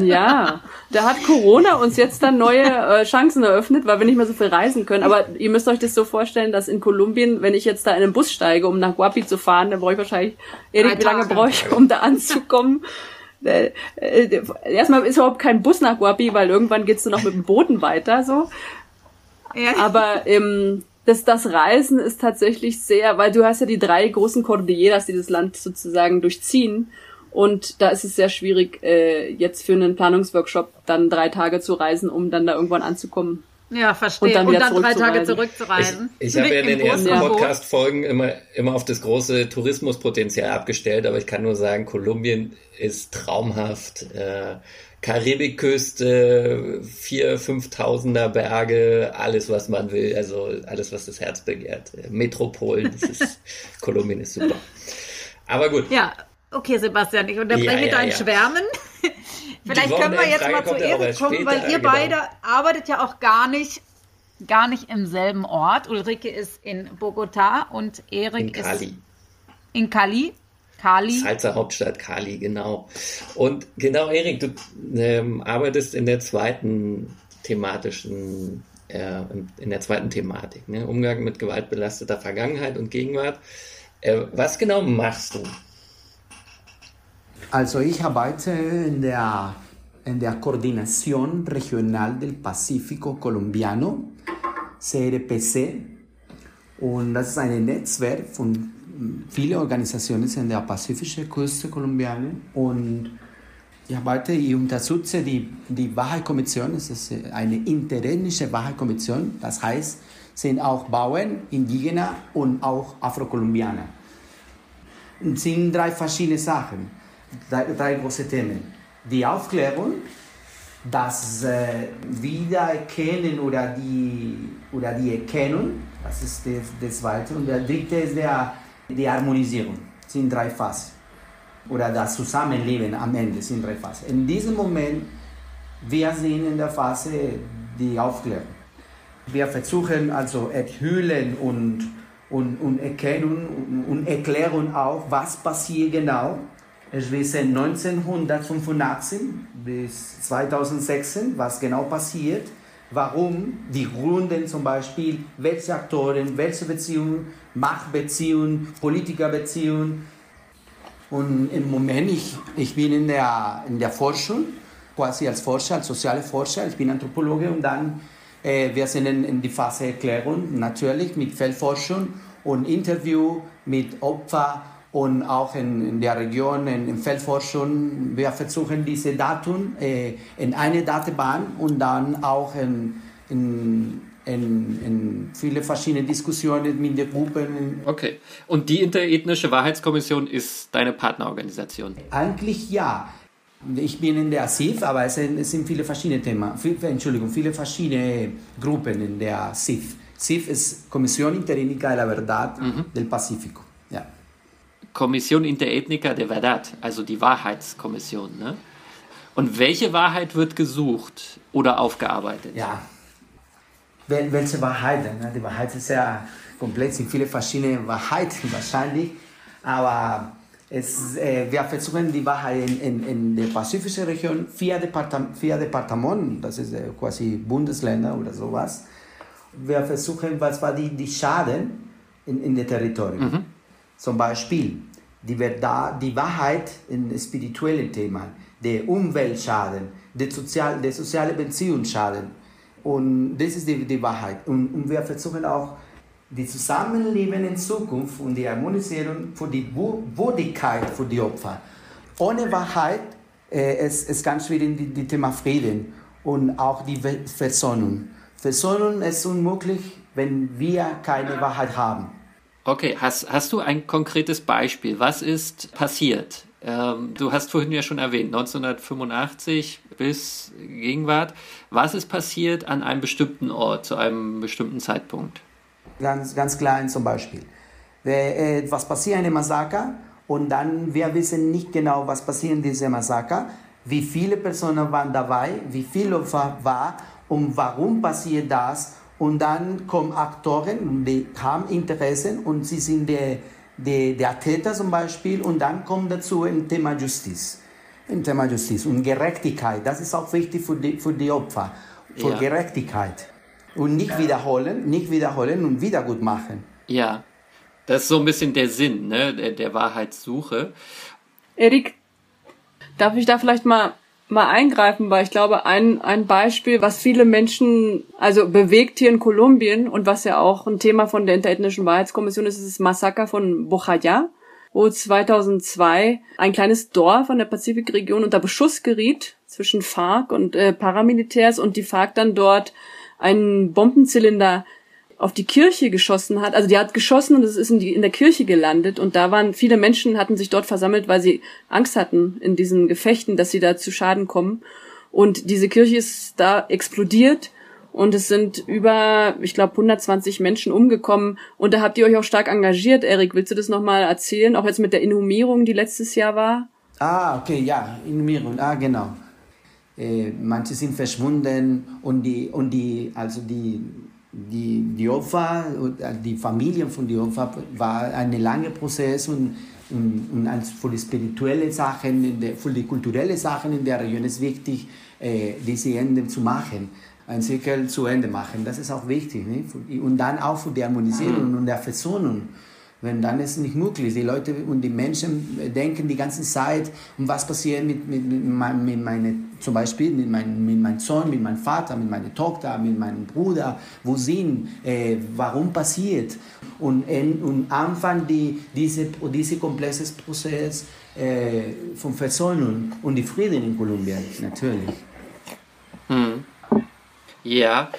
[SPEAKER 3] Ja, da hat Corona uns jetzt dann neue äh, Chancen eröffnet, weil wir nicht mehr so viel reisen können. Aber ihr müsst euch das so vorstellen, dass in Kolumbien, wenn ich jetzt da in einen Bus steige, um nach Guapi zu fahren, dann brauche ich wahrscheinlich, Erik, wie lange brauche ich, um da anzukommen? Äh, äh, erstmal ist überhaupt kein Bus nach Guapi, weil irgendwann geht's nur noch mit dem Booten weiter, so. Ja. Aber ähm, das, das Reisen ist tatsächlich sehr, weil du hast ja die drei großen Cordilleras, die das Land sozusagen durchziehen. Und da ist es sehr schwierig, äh, jetzt für einen Planungsworkshop dann drei Tage zu reisen, um dann da irgendwann anzukommen.
[SPEAKER 2] Ja, verstehe. Und dann, und dann drei Tage zurückzureisen.
[SPEAKER 1] Ich, ich habe ja in den ersten Podcast-Folgen immer, immer auf das große Tourismuspotenzial abgestellt, aber ich kann nur sagen, Kolumbien ist traumhaft. Äh, Karibikküste, vier, fünftausender Berge, alles, was man will, also alles, was das Herz begehrt. Metropolen, das ist, <laughs> Kolumbien ist super. Aber gut.
[SPEAKER 2] Ja, Okay, Sebastian, ich unterbreche ja, ja, dein ja. Schwärmen. Vielleicht können wir jetzt mal zu Erik kommen, weil ihr genau. beide arbeitet ja auch gar nicht, gar nicht im selben Ort. Ulrike ist in Bogota und Erik ist in Cali.
[SPEAKER 1] Kali. Salzer Hauptstadt Kali, genau. Und genau, Erik, du ähm, arbeitest in der zweiten thematischen, äh, in der zweiten Thematik, ne? Umgang mit gewaltbelasteter Vergangenheit und Gegenwart. Äh, was genau machst du?
[SPEAKER 6] Also ich arbeite in der, in der Koordination Regional del Pacífico Colombiano, CRPC. Und das ist ein Netzwerk von vielen Organisationen in der pazifischen Küste Kolumbianer. Und ich arbeite, ich unterstütze die, die Wahlkommission, es ist eine interethnische Wahlkommission, das heißt, sind auch Bauern, Indigener und auch Afrokolumbianer. Es sind drei verschiedene Sachen drei, große Themen. Die Aufklärung, das äh, Wiedererkennen oder die, oder die Erkennung, das ist der, der zweite. Und der dritte ist der, die Harmonisierung. Das sind drei Phasen. Oder das Zusammenleben am Ende sind drei Phasen. In diesem Moment, wir sind in der Phase die Aufklärung. Wir versuchen also enthüllen und, und, und erkennen und, und erklären auch, was passiert genau es wissen 1985 bis 2016, was genau passiert, warum, die Gründe zum Beispiel, welche Aktoren, welche Beziehungen, Machtbeziehungen, Politikerbeziehungen. Und im Moment, ich, ich bin in der, in der Forschung, quasi als Forscher, als soziale Forscher, ich bin Anthropologe und dann, äh, wir sind in, in die Phase Erklärung, natürlich mit Feldforschung und Interview mit Opfern und auch in, in der Region, in, in Feldforschung. Wir versuchen diese Daten äh, in eine Datenbank und dann auch in, in, in, viele verschiedene Diskussionen mit den Gruppen.
[SPEAKER 1] Okay. Und die Interethnische Wahrheitskommission ist deine Partnerorganisation?
[SPEAKER 6] Eigentlich ja. Ich bin in der SIF, aber es sind, es sind viele verschiedene Themen, Entschuldigung, viele verschiedene Gruppen in der SIF. SIF ist Kommission Interétnica de la Verdad mhm. del Pacífico.
[SPEAKER 1] Kommission Interétnica de Verdad, also die Wahrheitskommission. Ne? Und welche Wahrheit wird gesucht oder aufgearbeitet?
[SPEAKER 6] Ja, welche Wahrheit? Ne? Die Wahrheit ist ja komplex, sind viele verschiedene Wahrheiten <laughs> wahrscheinlich, aber es, äh, wir versuchen die Wahrheit in, in, in der pazifischen Region, vier, Departam vier Departements, das ist äh, quasi Bundesländer oder sowas. Wir versuchen, was war die, die Schaden in, in der Territorium. Mhm. Zum Beispiel die, die Wahrheit in spirituellen Themen, der Umweltschaden, der, Sozial, der soziale Beziehungsschaden. Und das ist die, die Wahrheit. Und, und wir versuchen auch, die Zusammenleben in Zukunft und die Harmonisierung für die Würdigkeit für die Opfer. Ohne Wahrheit äh, ist, ist ganz schwierig die, die Thema Frieden und auch die Versöhnung. Versöhnung ist unmöglich, wenn wir keine Wahrheit haben.
[SPEAKER 1] Okay, hast, hast du ein konkretes Beispiel? Was ist passiert? Ähm, du hast vorhin ja schon erwähnt, 1985 bis Gegenwart. Was ist passiert an einem bestimmten Ort, zu einem bestimmten Zeitpunkt?
[SPEAKER 6] Ganz, ganz klein zum Beispiel. Äh, was passiert in einem Massaker und dann wir wissen nicht genau, was passiert in diesem Massaker, wie viele Personen waren dabei, wie viel Opfer war und warum passiert das. Und dann kommen Aktoren, die haben Interessen und sie sind der, der, der Täter zum Beispiel. Und dann kommt dazu ein Thema Justiz. Ein Thema Justiz und Gerechtigkeit. Das ist auch wichtig für die, für die Opfer, für ja. Gerechtigkeit. Und nicht wiederholen, nicht wiederholen und wieder gut machen.
[SPEAKER 1] Ja, das ist so ein bisschen der Sinn ne, der, der Wahrheitssuche.
[SPEAKER 3] Erik, darf ich da vielleicht mal mal eingreifen, weil ich glaube, ein, ein Beispiel, was viele Menschen also bewegt hier in Kolumbien und was ja auch ein Thema von der Interethnischen Wahrheitskommission ist, ist das Massaker von Bojaya, wo 2002 ein kleines Dorf an der Pazifikregion unter Beschuss geriet zwischen FARC und äh, Paramilitärs und die FARC dann dort einen Bombenzylinder auf die Kirche geschossen hat. Also die hat geschossen und es ist in, die, in der Kirche gelandet und da waren viele Menschen, hatten sich dort versammelt, weil sie Angst hatten in diesen Gefechten, dass sie da zu Schaden kommen. Und diese Kirche ist da explodiert und es sind über, ich glaube, 120 Menschen umgekommen. Und da habt ihr euch auch stark engagiert. Erik, willst du das nochmal erzählen? Auch jetzt mit der Inhumierung, die letztes Jahr war?
[SPEAKER 6] Ah, okay, ja, Inhumierung, ah, genau. Äh, manche sind verschwunden und die, und die, also die die, die Opfer, die Familien von den Opfern war ein langer Prozess und, und, und für die spirituelle Sachen, für die kulturelle Sachen in der Region ist wichtig, äh, diese Ende zu machen, ein Zirkel zu Ende machen. Das ist auch wichtig. Nicht? Und dann auch für die Harmonisierung und der Versöhnung. Wenn dann ist es nicht möglich. Die Leute und die Menschen denken die ganze Zeit, um was passiert mit, mit, mit, mit meine, zum Beispiel mit, mein, mit meinem Sohn, mit meinem Vater, mit meiner Tochter, mit meinem Bruder, wo sind, äh, warum passiert. Und, und Anfang die, diese, diese komplexe Prozess äh, von Versöhnung und die Frieden in Kolumbien, natürlich.
[SPEAKER 1] Hm. Ja,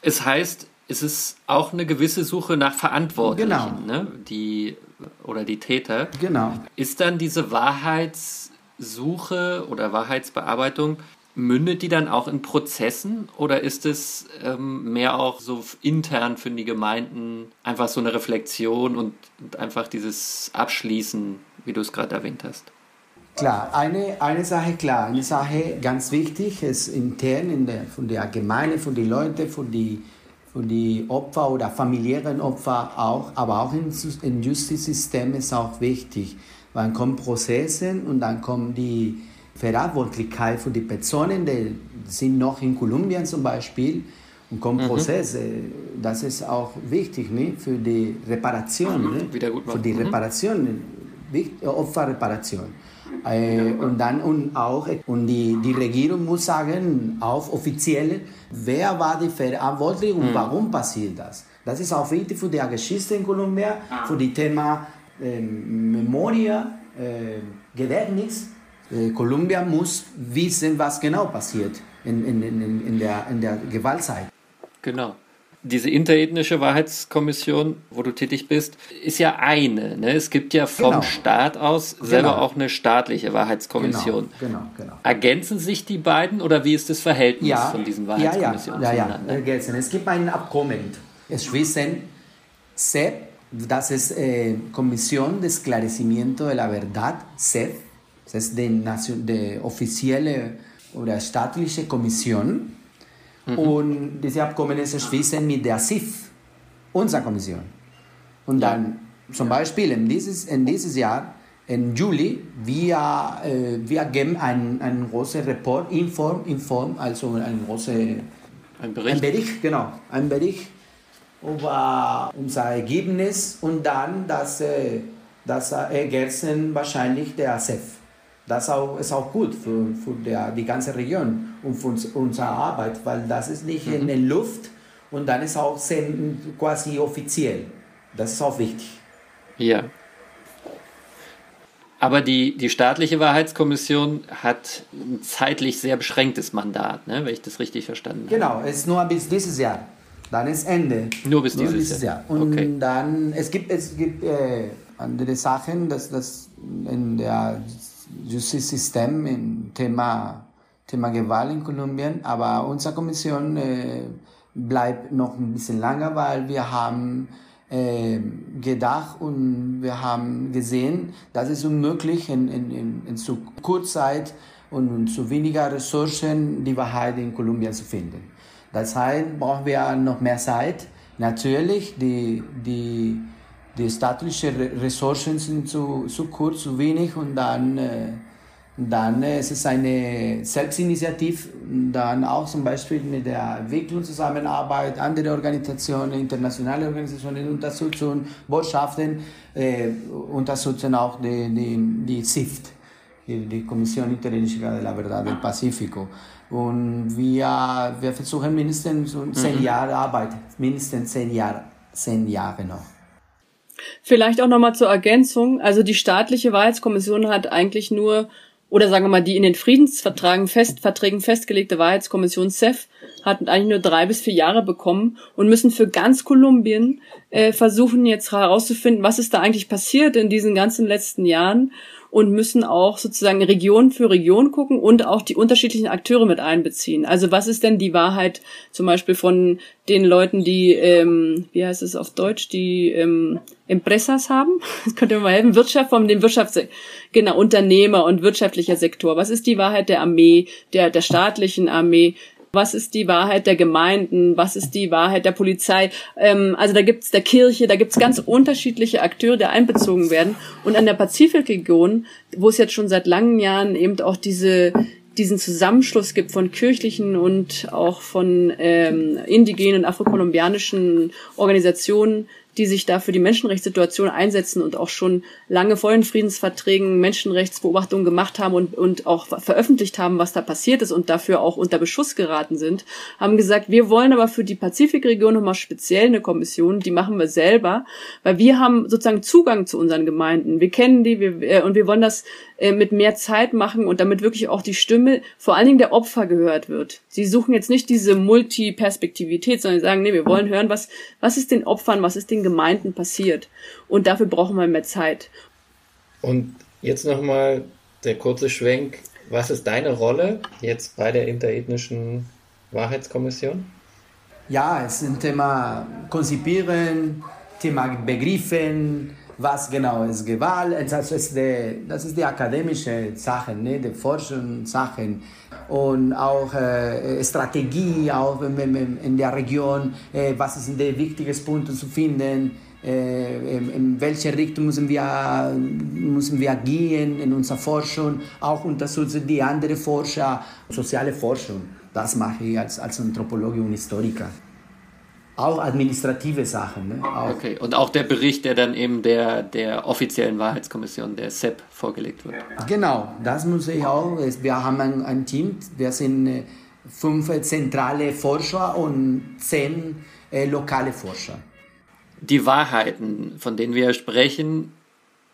[SPEAKER 1] es heißt, es ist auch eine gewisse Suche nach Verantwortlichen, genau. ne? die oder die Täter.
[SPEAKER 6] Genau.
[SPEAKER 1] Ist dann diese Wahrheitssuche oder Wahrheitsbearbeitung mündet die dann auch in Prozessen oder ist es ähm, mehr auch so intern für die Gemeinden einfach so eine Reflexion und, und einfach dieses Abschließen, wie du es gerade erwähnt hast?
[SPEAKER 6] Klar, eine, eine Sache klar, eine Sache ganz wichtig ist intern in der, von der Gemeinde, von den Leuten, von den für die Opfer oder familiären Opfer auch, aber auch im, im Justizsystem ist auch wichtig. Dann kommen Prozesse und dann kommt die Verantwortlichkeit für die Personen, die sind noch in Kolumbien zum Beispiel und kommen mhm. Prozesse. Das ist auch wichtig ne? für die Reparation, mhm. ne? für die mhm. Reparation, Opferreparation. Äh, und dann und auch und die, die Regierung muss sagen, auf offiziell, wer war die Verantwortliche und mhm. warum passiert das. Das ist auch wichtig für die Geschichte in Kolumbien, ah. für das Thema äh, Memoria, äh, Gedächtnis. Äh, Kolumbien muss wissen, was genau passiert in, in, in, in, der, in der Gewaltzeit.
[SPEAKER 7] Genau diese interethnische Wahrheitskommission, wo du tätig bist, ist ja eine. Ne? Es gibt ja vom genau. Staat aus selber genau. auch eine staatliche Wahrheitskommission.
[SPEAKER 6] Genau, genau, genau.
[SPEAKER 7] Ergänzen sich die beiden oder wie ist das Verhältnis
[SPEAKER 6] ja,
[SPEAKER 7] von diesen Wahrheitskommissionen
[SPEAKER 6] ja, ja, ja, ja, ergänzen. Es gibt ein Abkommen. Es schließen CEP, das ist äh, Kommission de Esclarecimiento de la Verdad, CEP. Das ist die, die offizielle oder staatliche Kommission Mhm. Und diese Abkommen ist schließen mit der SIF, unserer Kommission. Und dann zum Beispiel in dieses, in dieses Jahr, im Juli, wir, äh, wir geben einen, einen großen Report in Form, in Form also einen großen
[SPEAKER 7] ein Bericht.
[SPEAKER 6] Ein Bericht, genau, ein Bericht über unser Ergebnis und dann das, äh, das Ergebnis wahrscheinlich der SEF. Das auch, ist auch gut für, für der, die ganze Region für uns, unsere Arbeit, weil das ist nicht mhm. in der Luft und dann ist auch quasi offiziell. Das ist auch wichtig.
[SPEAKER 7] Ja. Aber die, die staatliche Wahrheitskommission hat ein zeitlich sehr beschränktes Mandat, ne, wenn ich das richtig verstanden
[SPEAKER 6] habe. Genau, es ist nur bis dieses Jahr. Dann ist Ende.
[SPEAKER 7] Nur bis nur dieses, dieses Jahr.
[SPEAKER 6] Jahr. Und okay. dann, es gibt, es gibt äh, andere Sachen, dass das in der Justizsystem im Thema, Thema Gewalt in Kolumbien, aber unsere Kommission äh, bleibt noch ein bisschen länger, weil wir haben äh, gedacht und wir haben gesehen, dass es unmöglich in, in, in, in zu Kurzzeit und zu weniger Ressourcen die Wahrheit in Kolumbien zu finden. Das heißt, brauchen wir noch mehr Zeit. Natürlich, die, die die staatlichen Ressourcen sind zu, zu kurz, zu wenig und dann, äh, dann äh, es ist eine Selbstinitiative, dann auch zum Beispiel mit der Entwicklungszusammenarbeit, andere Organisationen, internationale Organisationen unterstützen, Botschaften äh, unterstützen auch die, die, die CIFT, die Kommission Interamericana de la Verdad del Pacífico. Und wir, wir versuchen mindestens zehn mhm. Jahre Arbeit, mindestens zehn Jahre, zehn Jahre noch.
[SPEAKER 3] Vielleicht auch nochmal zur Ergänzung. Also die staatliche Wahrheitskommission hat eigentlich nur, oder sagen wir mal, die in den Friedensverträgen fest, Verträgen festgelegte Wahrheitskommission CEF hat eigentlich nur drei bis vier Jahre bekommen und müssen für ganz Kolumbien äh, versuchen jetzt herauszufinden, was ist da eigentlich passiert in diesen ganzen letzten Jahren und müssen auch sozusagen Region für Region gucken und auch die unterschiedlichen Akteure mit einbeziehen. Also was ist denn die Wahrheit zum Beispiel von den Leuten, die, ähm, wie heißt es auf Deutsch, die ähm, Empresas haben? <laughs> Das könnte mir mal helfen. Wirtschaft von dem Wirtschafts, genau, Unternehmer und wirtschaftlicher Sektor. Was ist die Wahrheit der Armee, der, der staatlichen Armee? Was ist die Wahrheit der Gemeinden, was ist die Wahrheit der Polizei. Ähm, also da gibt's der Kirche, da gibt's ganz unterschiedliche Akteure, die einbezogen werden. Und an der Pazifikregion, wo es jetzt schon seit langen Jahren eben auch diese diesen Zusammenschluss gibt von kirchlichen und auch von ähm, indigenen afrokolumbianischen Organisationen, die sich da für die Menschenrechtssituation einsetzen und auch schon lange vor den Friedensverträgen Menschenrechtsbeobachtungen gemacht haben und, und auch veröffentlicht haben, was da passiert ist und dafür auch unter Beschuss geraten sind, haben gesagt, wir wollen aber für die Pazifikregion nochmal speziell eine Kommission, die machen wir selber, weil wir haben sozusagen Zugang zu unseren Gemeinden. Wir kennen die wir, äh, und wir wollen das äh, mit mehr Zeit machen und damit wirklich auch die Stimme vor allen Dingen der Opfer gehört wird. Sie suchen jetzt nicht diese Multiperspektivität, sondern sagen, nee, wir wollen hören, was, was ist den Opfern, was ist den Gemeinden passiert. Und dafür brauchen wir mehr Zeit.
[SPEAKER 1] Und jetzt nochmal der kurze Schwenk. Was ist deine Rolle jetzt bei der interethnischen Wahrheitskommission?
[SPEAKER 6] Ja, es ist ein Thema Konzipieren, Thema Begriffen, was genau ist Gewalt, das ist die, das ist die akademische Sache, ne, die Forschungssachen. Und auch äh, Strategie auch in, der Region, äh, was sind die wichtigsten Punkte zu finden, äh, in, in, welche Richtung müssen wir, müssen wir gehen in unserer Forschung, auch unterstützen die anderen Forscher, soziale Forschung. Das mache ich als, als Anthropologe und Historiker. Auch administrative Sachen. Ne?
[SPEAKER 7] Auch. Okay, und auch der Bericht, der dann eben der, der offiziellen Wahrheitskommission, der SEP, vorgelegt wird.
[SPEAKER 6] Genau, das muss ich auch. Wir haben ein, ein Team, wir sind äh, fünf zentrale Forscher und zehn äh, lokale Forscher.
[SPEAKER 7] Die Wahrheiten, von denen wir sprechen,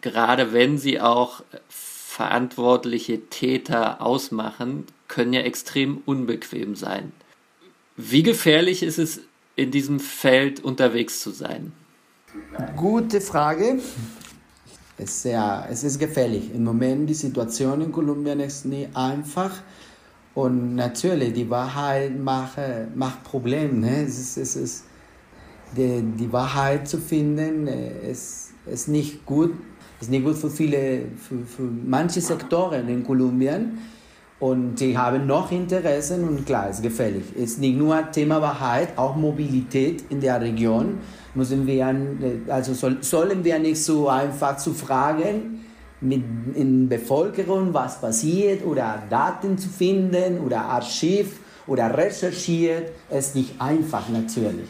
[SPEAKER 7] gerade wenn sie auch verantwortliche Täter ausmachen, können ja extrem unbequem sein. Wie gefährlich ist es, in diesem Feld unterwegs zu sein?
[SPEAKER 6] Gute Frage. Es ist, ja, es ist gefährlich. Im Moment die Situation in Kolumbien ist nicht einfach. Und natürlich, die Wahrheit macht, macht Probleme. Ne? Es ist, es ist, die, die Wahrheit zu finden, äh, ist, ist nicht gut. Ist nicht gut für viele, für, für manche Sektoren in Kolumbien. Und die haben noch Interessen und klar, ist gefährlich. Es ist nicht nur Thema Wahrheit, auch Mobilität in der Region. Müssen wir, also soll, sollen wir nicht so einfach zu fragen, mit in Bevölkerung, was passiert oder Daten zu finden oder Archiv oder recherchiert, ist nicht einfach natürlich.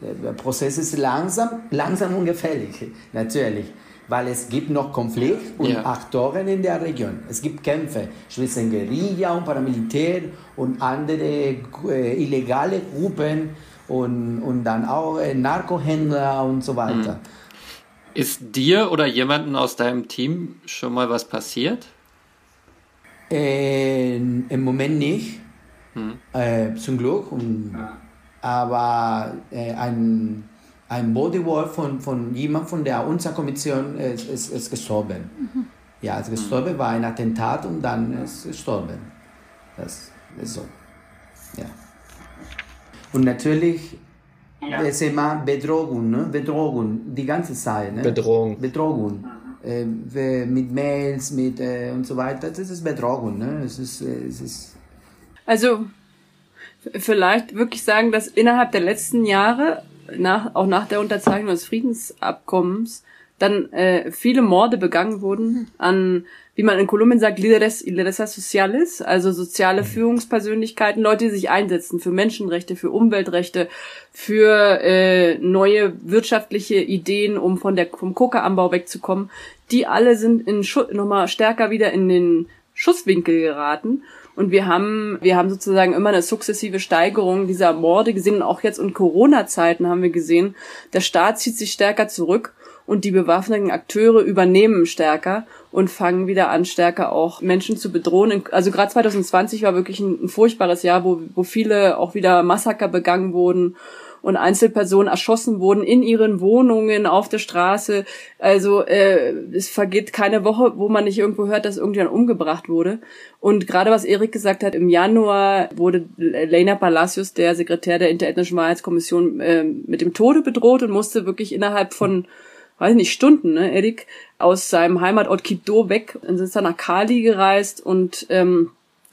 [SPEAKER 6] Der Prozess ist langsam, langsam und gefährlich, natürlich weil es gibt noch Konflikt und ja. Aktoren in der Region. Es gibt Kämpfe zwischen Guerilla und Paramilitär und andere äh, illegale Gruppen und, und dann auch äh, Narkohändler und so weiter. Hm.
[SPEAKER 7] Ist dir oder jemandem aus deinem Team schon mal was passiert?
[SPEAKER 6] Äh, Im Moment nicht, hm. Zum Glück. Und, aber äh, ein ein Bodywork von, von jemand von der unserer Kommission ist, ist, ist gestorben. Mhm. Ja, ist gestorben, war ein Attentat und dann ist gestorben. Das ist so. Ja. Und natürlich ja. ist immer Bedrohung, ne? Bedrohung, die ganze Zeit. Ne?
[SPEAKER 1] Bedrohung.
[SPEAKER 6] Bedrohung. Äh, mit Mails, mit äh, und so weiter. Das ist Bedrohung. Ne? Es ist, äh, es ist
[SPEAKER 3] also vielleicht wirklich sagen, dass innerhalb der letzten Jahre nach, auch nach der Unterzeichnung des Friedensabkommens dann äh, viele Morde begangen wurden an, wie man in Kolumbien sagt, Líderes Lideresas Sociales, also soziale mhm. Führungspersönlichkeiten, Leute, die sich einsetzen für Menschenrechte, für Umweltrechte, für äh, neue wirtschaftliche Ideen, um von der vom Kokaanbau wegzukommen. Die alle sind in nochmal stärker wieder in den Schusswinkel geraten. Und wir haben, wir haben sozusagen immer eine sukzessive Steigerung dieser Morde gesehen. Und auch jetzt in Corona-Zeiten haben wir gesehen, der Staat zieht sich stärker zurück und die bewaffneten Akteure übernehmen stärker und fangen wieder an, stärker auch Menschen zu bedrohen. Also gerade 2020 war wirklich ein, ein furchtbares Jahr, wo, wo viele auch wieder Massaker begangen wurden und Einzelpersonen erschossen wurden in ihren Wohnungen, auf der Straße. Also äh, es vergeht keine Woche, wo man nicht irgendwo hört, dass irgendjemand umgebracht wurde. Und gerade was Erik gesagt hat, im Januar wurde Lena Palacios, der Sekretär der Interethnischen Wahrheitskommission, äh, mit dem Tode bedroht und musste wirklich innerhalb von weiß nicht, Stunden, ne, Erik, aus seinem Heimatort Quito weg und ist dann nach Cali gereist und ähm,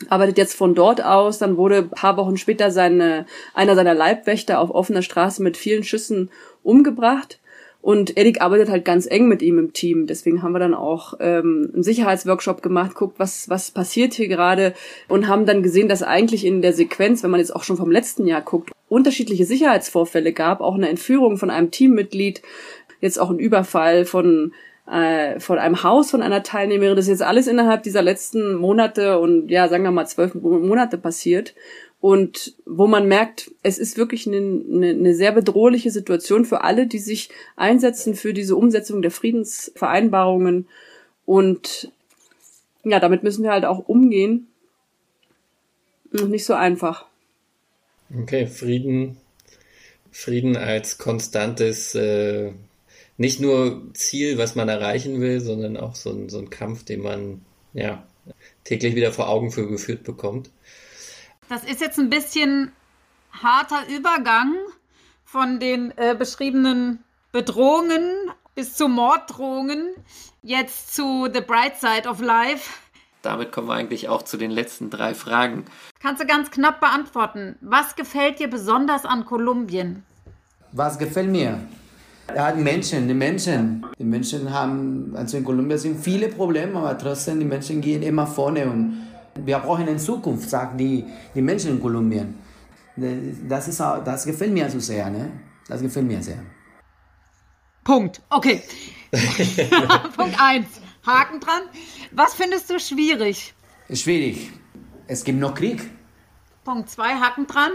[SPEAKER 3] arbeitet jetzt von dort aus. Dann wurde paar Wochen später seine, einer seiner Leibwächter auf offener Straße mit vielen Schüssen umgebracht. Und Erik arbeitet halt ganz eng mit ihm im Team. Deswegen haben wir dann auch ähm, einen Sicherheitsworkshop gemacht, guckt, was, was passiert hier gerade und haben dann gesehen, dass eigentlich in der Sequenz, wenn man jetzt auch schon vom letzten Jahr guckt, unterschiedliche Sicherheitsvorfälle gab, auch eine Entführung von einem Teammitglied, jetzt auch ein Überfall von äh, von einem Haus von einer Teilnehmerin. Das ist jetzt alles innerhalb dieser letzten Monate und ja, sagen wir mal zwölf Monate passiert. Und wo man merkt, es ist wirklich eine, eine, eine sehr bedrohliche Situation für alle, die sich einsetzen für diese Umsetzung der Friedensvereinbarungen. Und ja, damit müssen wir halt auch umgehen. Nicht so einfach.
[SPEAKER 1] Okay, Frieden, Frieden als konstantes äh, nicht nur Ziel, was man erreichen will, sondern auch so ein, so ein Kampf, den man ja täglich wieder vor Augen für geführt bekommt.
[SPEAKER 2] Das ist jetzt ein bisschen harter Übergang von den äh, beschriebenen Bedrohungen bis zu Morddrohungen, jetzt zu The Bright Side of Life.
[SPEAKER 7] Damit kommen wir eigentlich auch zu den letzten drei Fragen.
[SPEAKER 2] Kannst du ganz knapp beantworten. Was gefällt dir besonders an Kolumbien?
[SPEAKER 6] Was gefällt mir? Ja, die Menschen, die Menschen. Die Menschen haben, also in Kolumbien sind viele Probleme, aber trotzdem, die Menschen gehen immer vorne und wir brauchen eine Zukunft, sagen die, die Menschen in Kolumbien. Das, ist auch, das gefällt mir so sehr, ne? Das gefällt mir sehr.
[SPEAKER 2] Punkt. Okay. <laughs> Punkt 1. Haken dran. Was findest du schwierig?
[SPEAKER 6] Schwierig. Es gibt noch Krieg.
[SPEAKER 2] Punkt 2. Haken dran.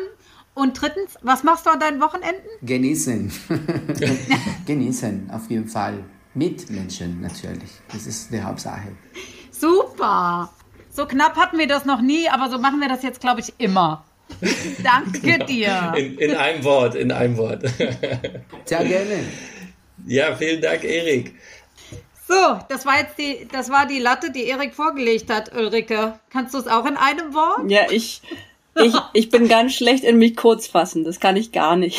[SPEAKER 2] Und drittens, was machst du an deinen Wochenenden?
[SPEAKER 6] Genießen. <laughs> Genießen, auf jeden Fall. mit Menschen natürlich. Das ist die Hauptsache.
[SPEAKER 2] Super. So knapp hatten wir das noch nie, aber so machen wir das jetzt, glaube ich, immer. Danke dir.
[SPEAKER 1] In, in einem Wort, in einem Wort.
[SPEAKER 6] Sehr gerne.
[SPEAKER 1] Ja, vielen Dank, Erik.
[SPEAKER 2] So, das war jetzt die, das war die Latte, die Erik vorgelegt hat, Ulrike. Kannst du es auch in einem Wort?
[SPEAKER 3] Ja, ich, ich, ich bin ganz schlecht in mich kurz fassen. Das kann ich gar nicht.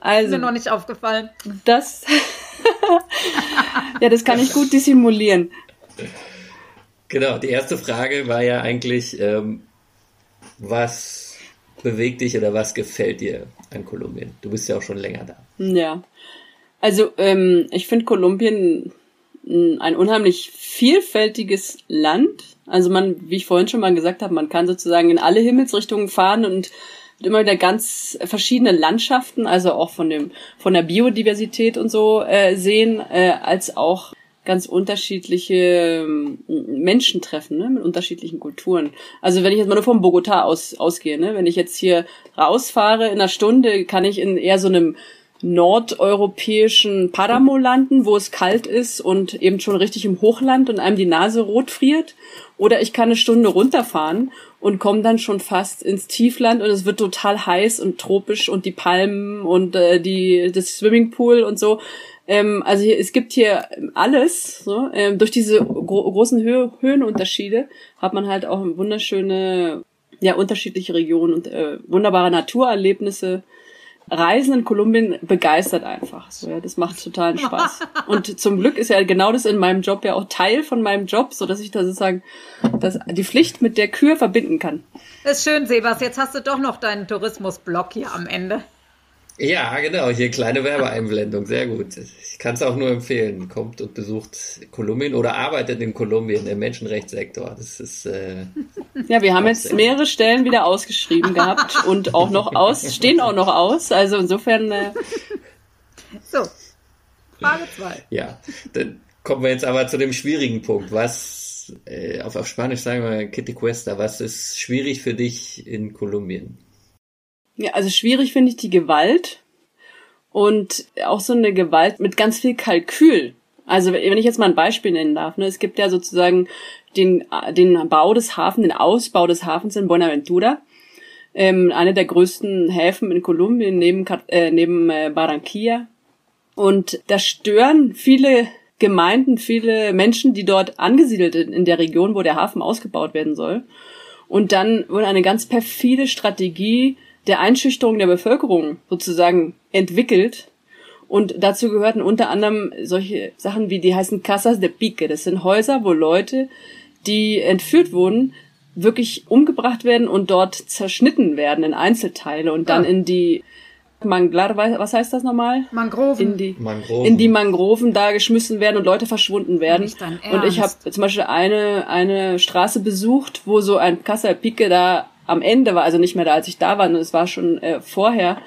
[SPEAKER 2] Also, <laughs> ist mir noch nicht aufgefallen.
[SPEAKER 3] Das, <laughs> ja, das kann ich gut dissimulieren.
[SPEAKER 1] Genau, die erste Frage war ja eigentlich, ähm, was bewegt dich oder was gefällt dir an Kolumbien? Du bist ja auch schon länger da.
[SPEAKER 3] Ja, also ähm, ich finde Kolumbien ein unheimlich vielfältiges Land. Also man, wie ich vorhin schon mal gesagt habe, man kann sozusagen in alle Himmelsrichtungen fahren und immer wieder ganz verschiedene Landschaften, also auch von dem von der Biodiversität und so äh, sehen, äh, als auch ganz unterschiedliche ähm, Menschen treffen, ne, mit unterschiedlichen Kulturen. Also wenn ich jetzt mal nur vom Bogota aus ausgehe, ne, wenn ich jetzt hier rausfahre in einer Stunde, kann ich in eher so einem nordeuropäischen Paramo landen, wo es kalt ist und eben schon richtig im Hochland und einem die Nase rot friert. Oder ich kann eine Stunde runterfahren und komme dann schon fast ins Tiefland und es wird total heiß und tropisch und die Palmen und äh, die das Swimmingpool und so. Ähm, also hier, es gibt hier alles. So. Ähm, durch diese gro großen Hö Höhenunterschiede hat man halt auch wunderschöne, ja unterschiedliche Regionen und äh, wunderbare Naturerlebnisse Reisen in Kolumbien begeistert einfach. So, ja, das macht totalen Spaß. Und zum Glück ist ja genau das in meinem Job ja auch Teil von meinem Job, so dass ich da sozusagen das, die Pflicht mit der Kür verbinden kann.
[SPEAKER 2] Das ist schön, Sebas. Jetzt hast du doch noch deinen Tourismusblock hier am Ende.
[SPEAKER 1] Ja, genau, hier kleine Werbeeinblendung, sehr gut. Ich kann es auch nur empfehlen. Kommt und besucht Kolumbien oder arbeitet in Kolumbien im Menschenrechtssektor. Das ist äh, <laughs>
[SPEAKER 3] Ja, wir haben jetzt mehrere Stellen wieder ausgeschrieben gehabt <laughs> und auch noch aus, stehen auch noch aus. Also insofern. Äh
[SPEAKER 2] so, Frage 2.
[SPEAKER 1] Ja, dann kommen wir jetzt aber zu dem schwierigen Punkt. Was, äh, auf, auf Spanisch sagen wir Kitty Cuesta, was ist schwierig für dich in Kolumbien?
[SPEAKER 3] Ja, also schwierig finde ich die Gewalt und auch so eine Gewalt mit ganz viel Kalkül. Also wenn ich jetzt mal ein Beispiel nennen darf, ne, es gibt ja sozusagen den, den Bau des Hafens, den Ausbau des Hafens in Buenaventura, ähm, eine der größten Häfen in Kolumbien neben, äh, neben äh, Barranquilla. Und da stören viele Gemeinden, viele Menschen, die dort angesiedelt sind in der Region, wo der Hafen ausgebaut werden soll. Und dann wurde eine ganz perfide Strategie der Einschüchterung der Bevölkerung sozusagen entwickelt. Und dazu gehörten unter anderem solche Sachen wie, die heißen Casas de Pique. Das sind Häuser, wo Leute, die entführt wurden, wirklich umgebracht werden und dort zerschnitten werden in Einzelteile und dann ah. in die Manglar, was heißt das nochmal?
[SPEAKER 2] Mangroven.
[SPEAKER 3] In die, Mangroven. in die Mangroven da geschmissen werden und Leute verschwunden werden. Und ich habe zum Beispiel eine, eine Straße besucht, wo so ein Casa de Pique da am Ende war, also nicht mehr da, als ich da war, es war schon äh, vorher.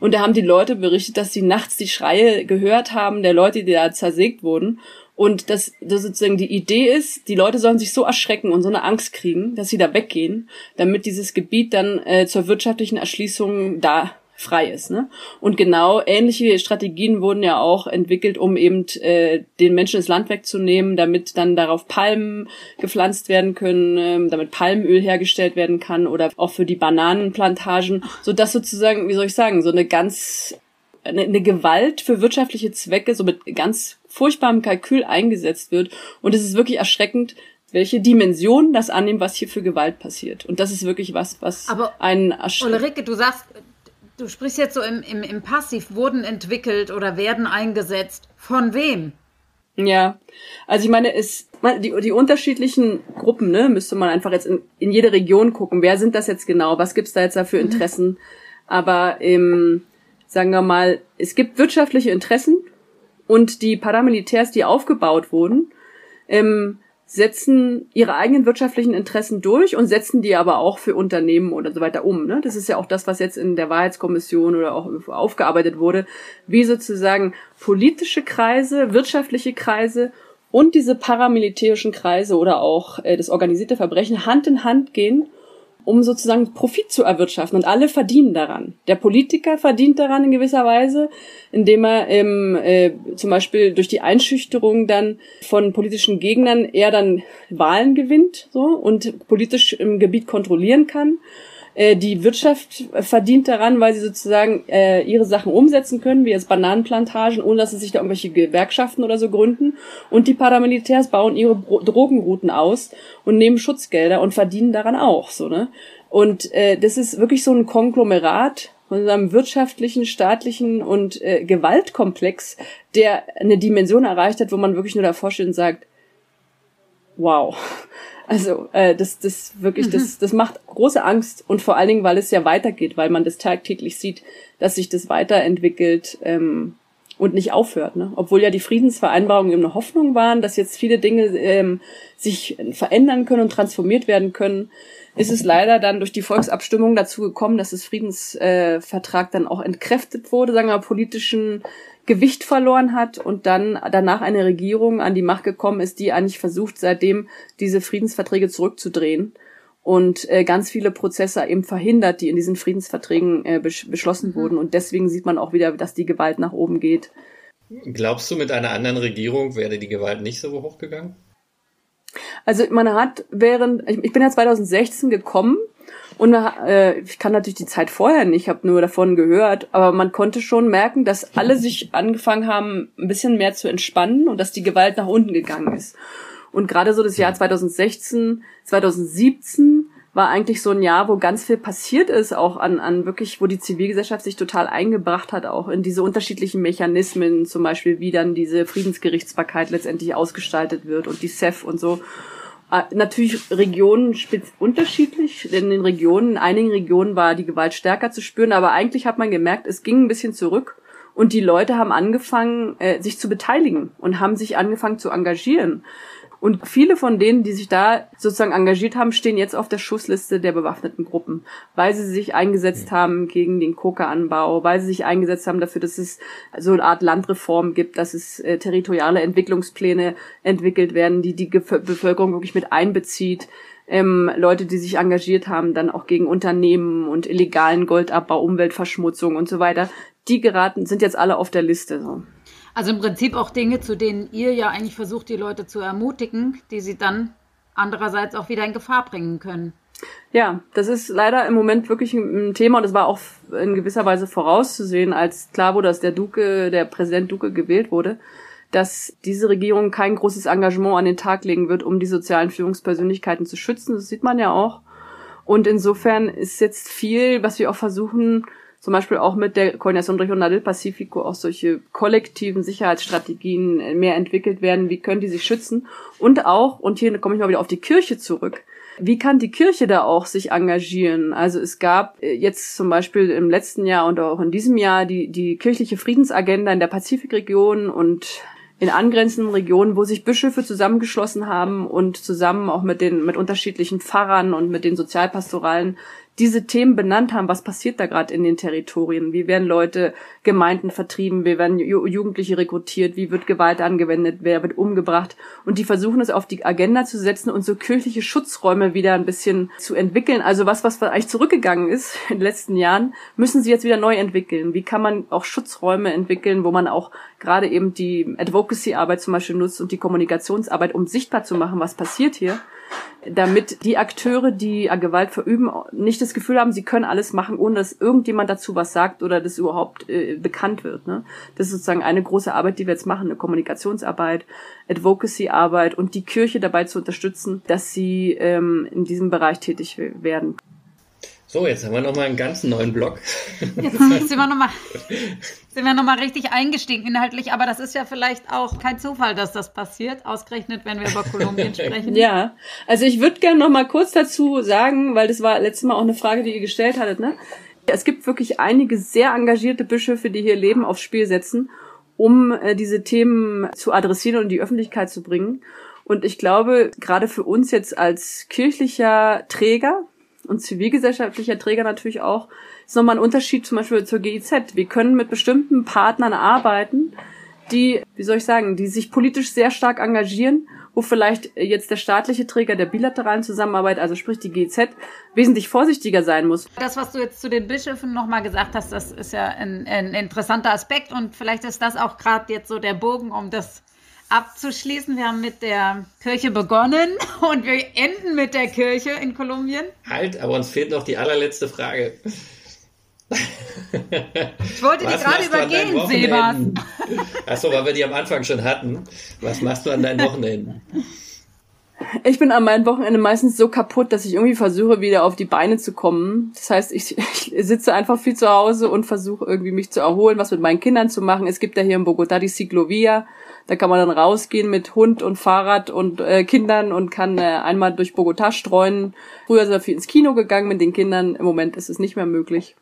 [SPEAKER 3] Und da haben die Leute berichtet, dass sie nachts die Schreie gehört haben der Leute, die da zersägt wurden. Und dass das sozusagen die Idee ist, die Leute sollen sich so erschrecken und so eine Angst kriegen, dass sie da weggehen, damit dieses Gebiet dann äh, zur wirtschaftlichen Erschließung da frei ist. Ne? Und genau ähnliche Strategien wurden ja auch entwickelt, um eben äh, den Menschen das Land wegzunehmen, damit dann darauf Palmen gepflanzt werden können, äh, damit Palmöl hergestellt werden kann oder auch für die Bananenplantagen, so dass sozusagen, wie soll ich sagen, so eine ganz eine, eine Gewalt für wirtschaftliche Zwecke so mit ganz furchtbarem Kalkül eingesetzt wird. Und es ist wirklich erschreckend, welche Dimension das annimmt, was hier für Gewalt passiert. Und das ist wirklich was, was
[SPEAKER 2] Aber einen Ulrike, du sagst, Du sprichst jetzt so im, im, im Passiv, wurden entwickelt oder werden eingesetzt. Von wem?
[SPEAKER 3] Ja, also ich meine, es, die, die unterschiedlichen Gruppen, ne, müsste man einfach jetzt in, in jede Region gucken. Wer sind das jetzt genau? Was gibt's da jetzt da für mhm. Interessen? Mhm. Aber im, sagen wir mal, es gibt wirtschaftliche Interessen und die Paramilitärs, die aufgebaut wurden, ähm, setzen ihre eigenen wirtschaftlichen Interessen durch und setzen die aber auch für Unternehmen oder so weiter um. Ne? Das ist ja auch das, was jetzt in der Wahrheitskommission oder auch aufgearbeitet wurde, wie sozusagen politische Kreise, wirtschaftliche Kreise und diese paramilitärischen Kreise oder auch äh, das organisierte Verbrechen Hand in Hand gehen um sozusagen Profit zu erwirtschaften. Und alle verdienen daran. Der Politiker verdient daran in gewisser Weise, indem er ähm, äh, zum Beispiel durch die Einschüchterung dann von politischen Gegnern eher dann Wahlen gewinnt so, und politisch im Gebiet kontrollieren kann. Äh, die Wirtschaft verdient daran, weil sie sozusagen äh, ihre Sachen umsetzen können, wie jetzt Bananenplantagen, ohne dass sie sich da irgendwelche Gewerkschaften oder so gründen. Und die Paramilitärs bauen ihre Drogenrouten aus und nehmen Schutzgelder und verdienen daran auch. So, ne? Und äh, das ist wirklich so ein Konglomerat von einem wirtschaftlichen, staatlichen und äh, Gewaltkomplex, der eine Dimension erreicht hat, wo man wirklich nur davor steht und sagt, wow. Also äh, das, das wirklich, mhm. das, das macht große Angst und vor allen Dingen, weil es ja weitergeht, weil man das tagtäglich sieht, dass sich das weiterentwickelt ähm, und nicht aufhört. Ne? Obwohl ja die Friedensvereinbarungen eben eine Hoffnung waren, dass jetzt viele Dinge ähm, sich verändern können und transformiert werden können, ist es leider dann durch die Volksabstimmung dazu gekommen, dass das Friedensvertrag äh, dann auch entkräftet wurde, sagen wir politischen Gewicht verloren hat und dann danach eine Regierung an die Macht gekommen ist, die eigentlich versucht, seitdem diese Friedensverträge zurückzudrehen und äh, ganz viele Prozesse eben verhindert, die in diesen Friedensverträgen äh, besch beschlossen mhm. wurden. Und deswegen sieht man auch wieder, dass die Gewalt nach oben geht.
[SPEAKER 1] Glaubst du, mit einer anderen Regierung wäre die Gewalt nicht so hochgegangen?
[SPEAKER 3] Also man hat während, ich, ich bin ja 2016 gekommen und äh, ich kann natürlich die Zeit vorher nicht, ich habe nur davon gehört, aber man konnte schon merken, dass alle sich angefangen haben, ein bisschen mehr zu entspannen und dass die Gewalt nach unten gegangen ist. Und gerade so das Jahr 2016, 2017 war eigentlich so ein Jahr, wo ganz viel passiert ist, auch an, an wirklich, wo die Zivilgesellschaft sich total eingebracht hat, auch in diese unterschiedlichen Mechanismen, zum Beispiel wie dann diese Friedensgerichtsbarkeit letztendlich ausgestaltet wird und die CEF und so. Ah, natürlich Regionen unterschiedlich. In den Regionen, in einigen Regionen war die Gewalt stärker zu spüren, aber eigentlich hat man gemerkt, es ging ein bisschen zurück und die Leute haben angefangen, äh, sich zu beteiligen und haben sich angefangen zu engagieren. Und viele von denen, die sich da sozusagen engagiert haben, stehen jetzt auf der Schussliste der bewaffneten Gruppen, weil sie sich eingesetzt haben gegen den Koka-Anbau, weil sie sich eingesetzt haben dafür, dass es so eine Art Landreform gibt, dass es äh, territoriale Entwicklungspläne entwickelt werden, die die Ge Bevölkerung wirklich mit einbezieht. Ähm, Leute, die sich engagiert haben, dann auch gegen Unternehmen und illegalen Goldabbau, Umweltverschmutzung und so weiter, die geraten, sind jetzt alle auf der Liste. So.
[SPEAKER 2] Also im Prinzip auch Dinge, zu denen ihr ja eigentlich versucht, die Leute zu ermutigen, die sie dann andererseits auch wieder in Gefahr bringen können.
[SPEAKER 3] Ja, das ist leider im Moment wirklich ein Thema und es war auch in gewisser Weise vorauszusehen, als klar wurde, dass der Duque, der Präsident Duque gewählt wurde, dass diese Regierung kein großes Engagement an den Tag legen wird, um die sozialen Führungspersönlichkeiten zu schützen. Das sieht man ja auch. Und insofern ist jetzt viel, was wir auch versuchen, zum Beispiel auch mit der Coordination Regional del Pacifico auch solche kollektiven Sicherheitsstrategien mehr entwickelt werden. Wie können die sich schützen? Und auch, und hier komme ich mal wieder auf die Kirche zurück, wie kann die Kirche da auch sich engagieren? Also es gab äh, jetzt zum Beispiel im letzten Jahr und auch in diesem Jahr die, die kirchliche Friedensagenda in der Pazifikregion und in angrenzenden Regionen, wo sich Bischöfe zusammengeschlossen haben und zusammen auch mit den mit unterschiedlichen Pfarrern und mit den Sozialpastoralen diese Themen benannt haben, was passiert da gerade in den Territorien, wie werden Leute, Gemeinden vertrieben, wie werden Jugendliche rekrutiert, wie wird Gewalt angewendet, wer wird umgebracht? Und die versuchen es auf die Agenda zu setzen und so kirchliche Schutzräume wieder ein bisschen zu entwickeln. Also was, was eigentlich zurückgegangen ist <laughs> in den letzten Jahren, müssen sie jetzt wieder neu entwickeln. Wie kann man auch Schutzräume entwickeln, wo man auch gerade eben die Advocacy-Arbeit zum Beispiel nutzt und die Kommunikationsarbeit, um sichtbar zu machen, was passiert hier damit die Akteure, die Gewalt verüben, nicht das Gefühl haben, sie können alles machen, ohne dass irgendjemand dazu was sagt oder das überhaupt äh, bekannt wird. Ne? Das ist sozusagen eine große Arbeit, die wir jetzt machen, eine Kommunikationsarbeit, Advocacy-Arbeit und die Kirche dabei zu unterstützen, dass sie ähm, in diesem Bereich tätig werden.
[SPEAKER 1] So, jetzt haben wir nochmal einen ganz neuen Block. <laughs>
[SPEAKER 2] Jetzt sind wir nochmal sind wir noch mal richtig eingestiegen inhaltlich, aber das ist ja vielleicht auch kein Zufall, dass das passiert, ausgerechnet, wenn wir über Kolumbien <laughs> sprechen.
[SPEAKER 3] Ja, also ich würde gerne noch mal kurz dazu sagen, weil das war letztes Mal auch eine Frage, die ihr gestellt hattet, ne? Es gibt wirklich einige sehr engagierte Bischöfe, die hier Leben aufs Spiel setzen, um äh, diese Themen zu adressieren und in die Öffentlichkeit zu bringen. Und ich glaube, gerade für uns jetzt als kirchlicher Träger, und zivilgesellschaftlicher Träger natürlich auch, ist nochmal ein Unterschied zum Beispiel zur GIZ. Wir können mit bestimmten Partnern arbeiten, die, wie soll ich sagen, die sich politisch sehr stark engagieren, wo vielleicht jetzt der staatliche Träger der bilateralen Zusammenarbeit, also sprich die GZ, wesentlich vorsichtiger sein muss.
[SPEAKER 2] Das, was du jetzt zu den Bischöfen nochmal gesagt hast, das ist ja ein, ein interessanter Aspekt und vielleicht ist das auch gerade jetzt so der Bogen, um das abzuschließen. Wir haben mit der Kirche begonnen <laughs> und wir enden mit der Kirche in Kolumbien.
[SPEAKER 1] Halt, aber uns fehlt noch die allerletzte Frage.
[SPEAKER 2] Ich wollte die gerade übergehen, Sebas.
[SPEAKER 1] Achso, weil wir die am Anfang schon hatten. Was machst du an deinen Wochenenden?
[SPEAKER 3] Ich bin an meinen Wochenenden meistens so kaputt, dass ich irgendwie versuche, wieder auf die Beine zu kommen. Das heißt, ich, ich sitze einfach viel zu Hause und versuche irgendwie mich zu erholen, was mit meinen Kindern zu machen. Es gibt ja hier in Bogotá die Ciclovia. Da kann man dann rausgehen mit Hund und Fahrrad und äh, Kindern und kann äh, einmal durch Bogotá streuen. Früher sind wir viel ins Kino gegangen mit den Kindern. Im Moment ist es nicht mehr möglich.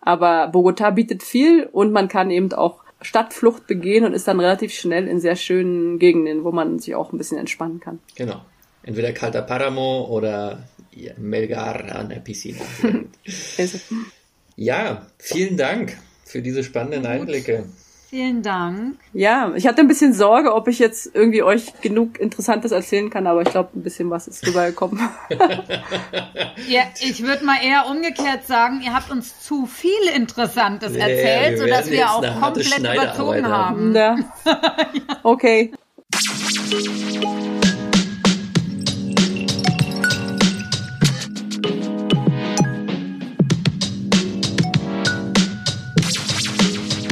[SPEAKER 3] Aber Bogotá bietet viel und man kann eben auch Stadtflucht begehen und ist dann relativ schnell in sehr schönen Gegenden, wo man sich auch ein bisschen entspannen kann.
[SPEAKER 1] Genau. Entweder Calta Paramo oder Melgar an der Piscina. <laughs> ja, vielen Dank für diese spannenden Einblicke.
[SPEAKER 2] Vielen Dank.
[SPEAKER 3] Ja, ich hatte ein bisschen Sorge, ob ich jetzt irgendwie euch genug Interessantes erzählen kann, aber ich glaube, ein bisschen was ist rübergekommen. <laughs>
[SPEAKER 2] ja, ich würde mal eher umgekehrt sagen, ihr habt uns zu viel Interessantes nee, erzählt, wir sodass wir auch komplett überzogen haben.
[SPEAKER 3] Ja. <laughs> Okay.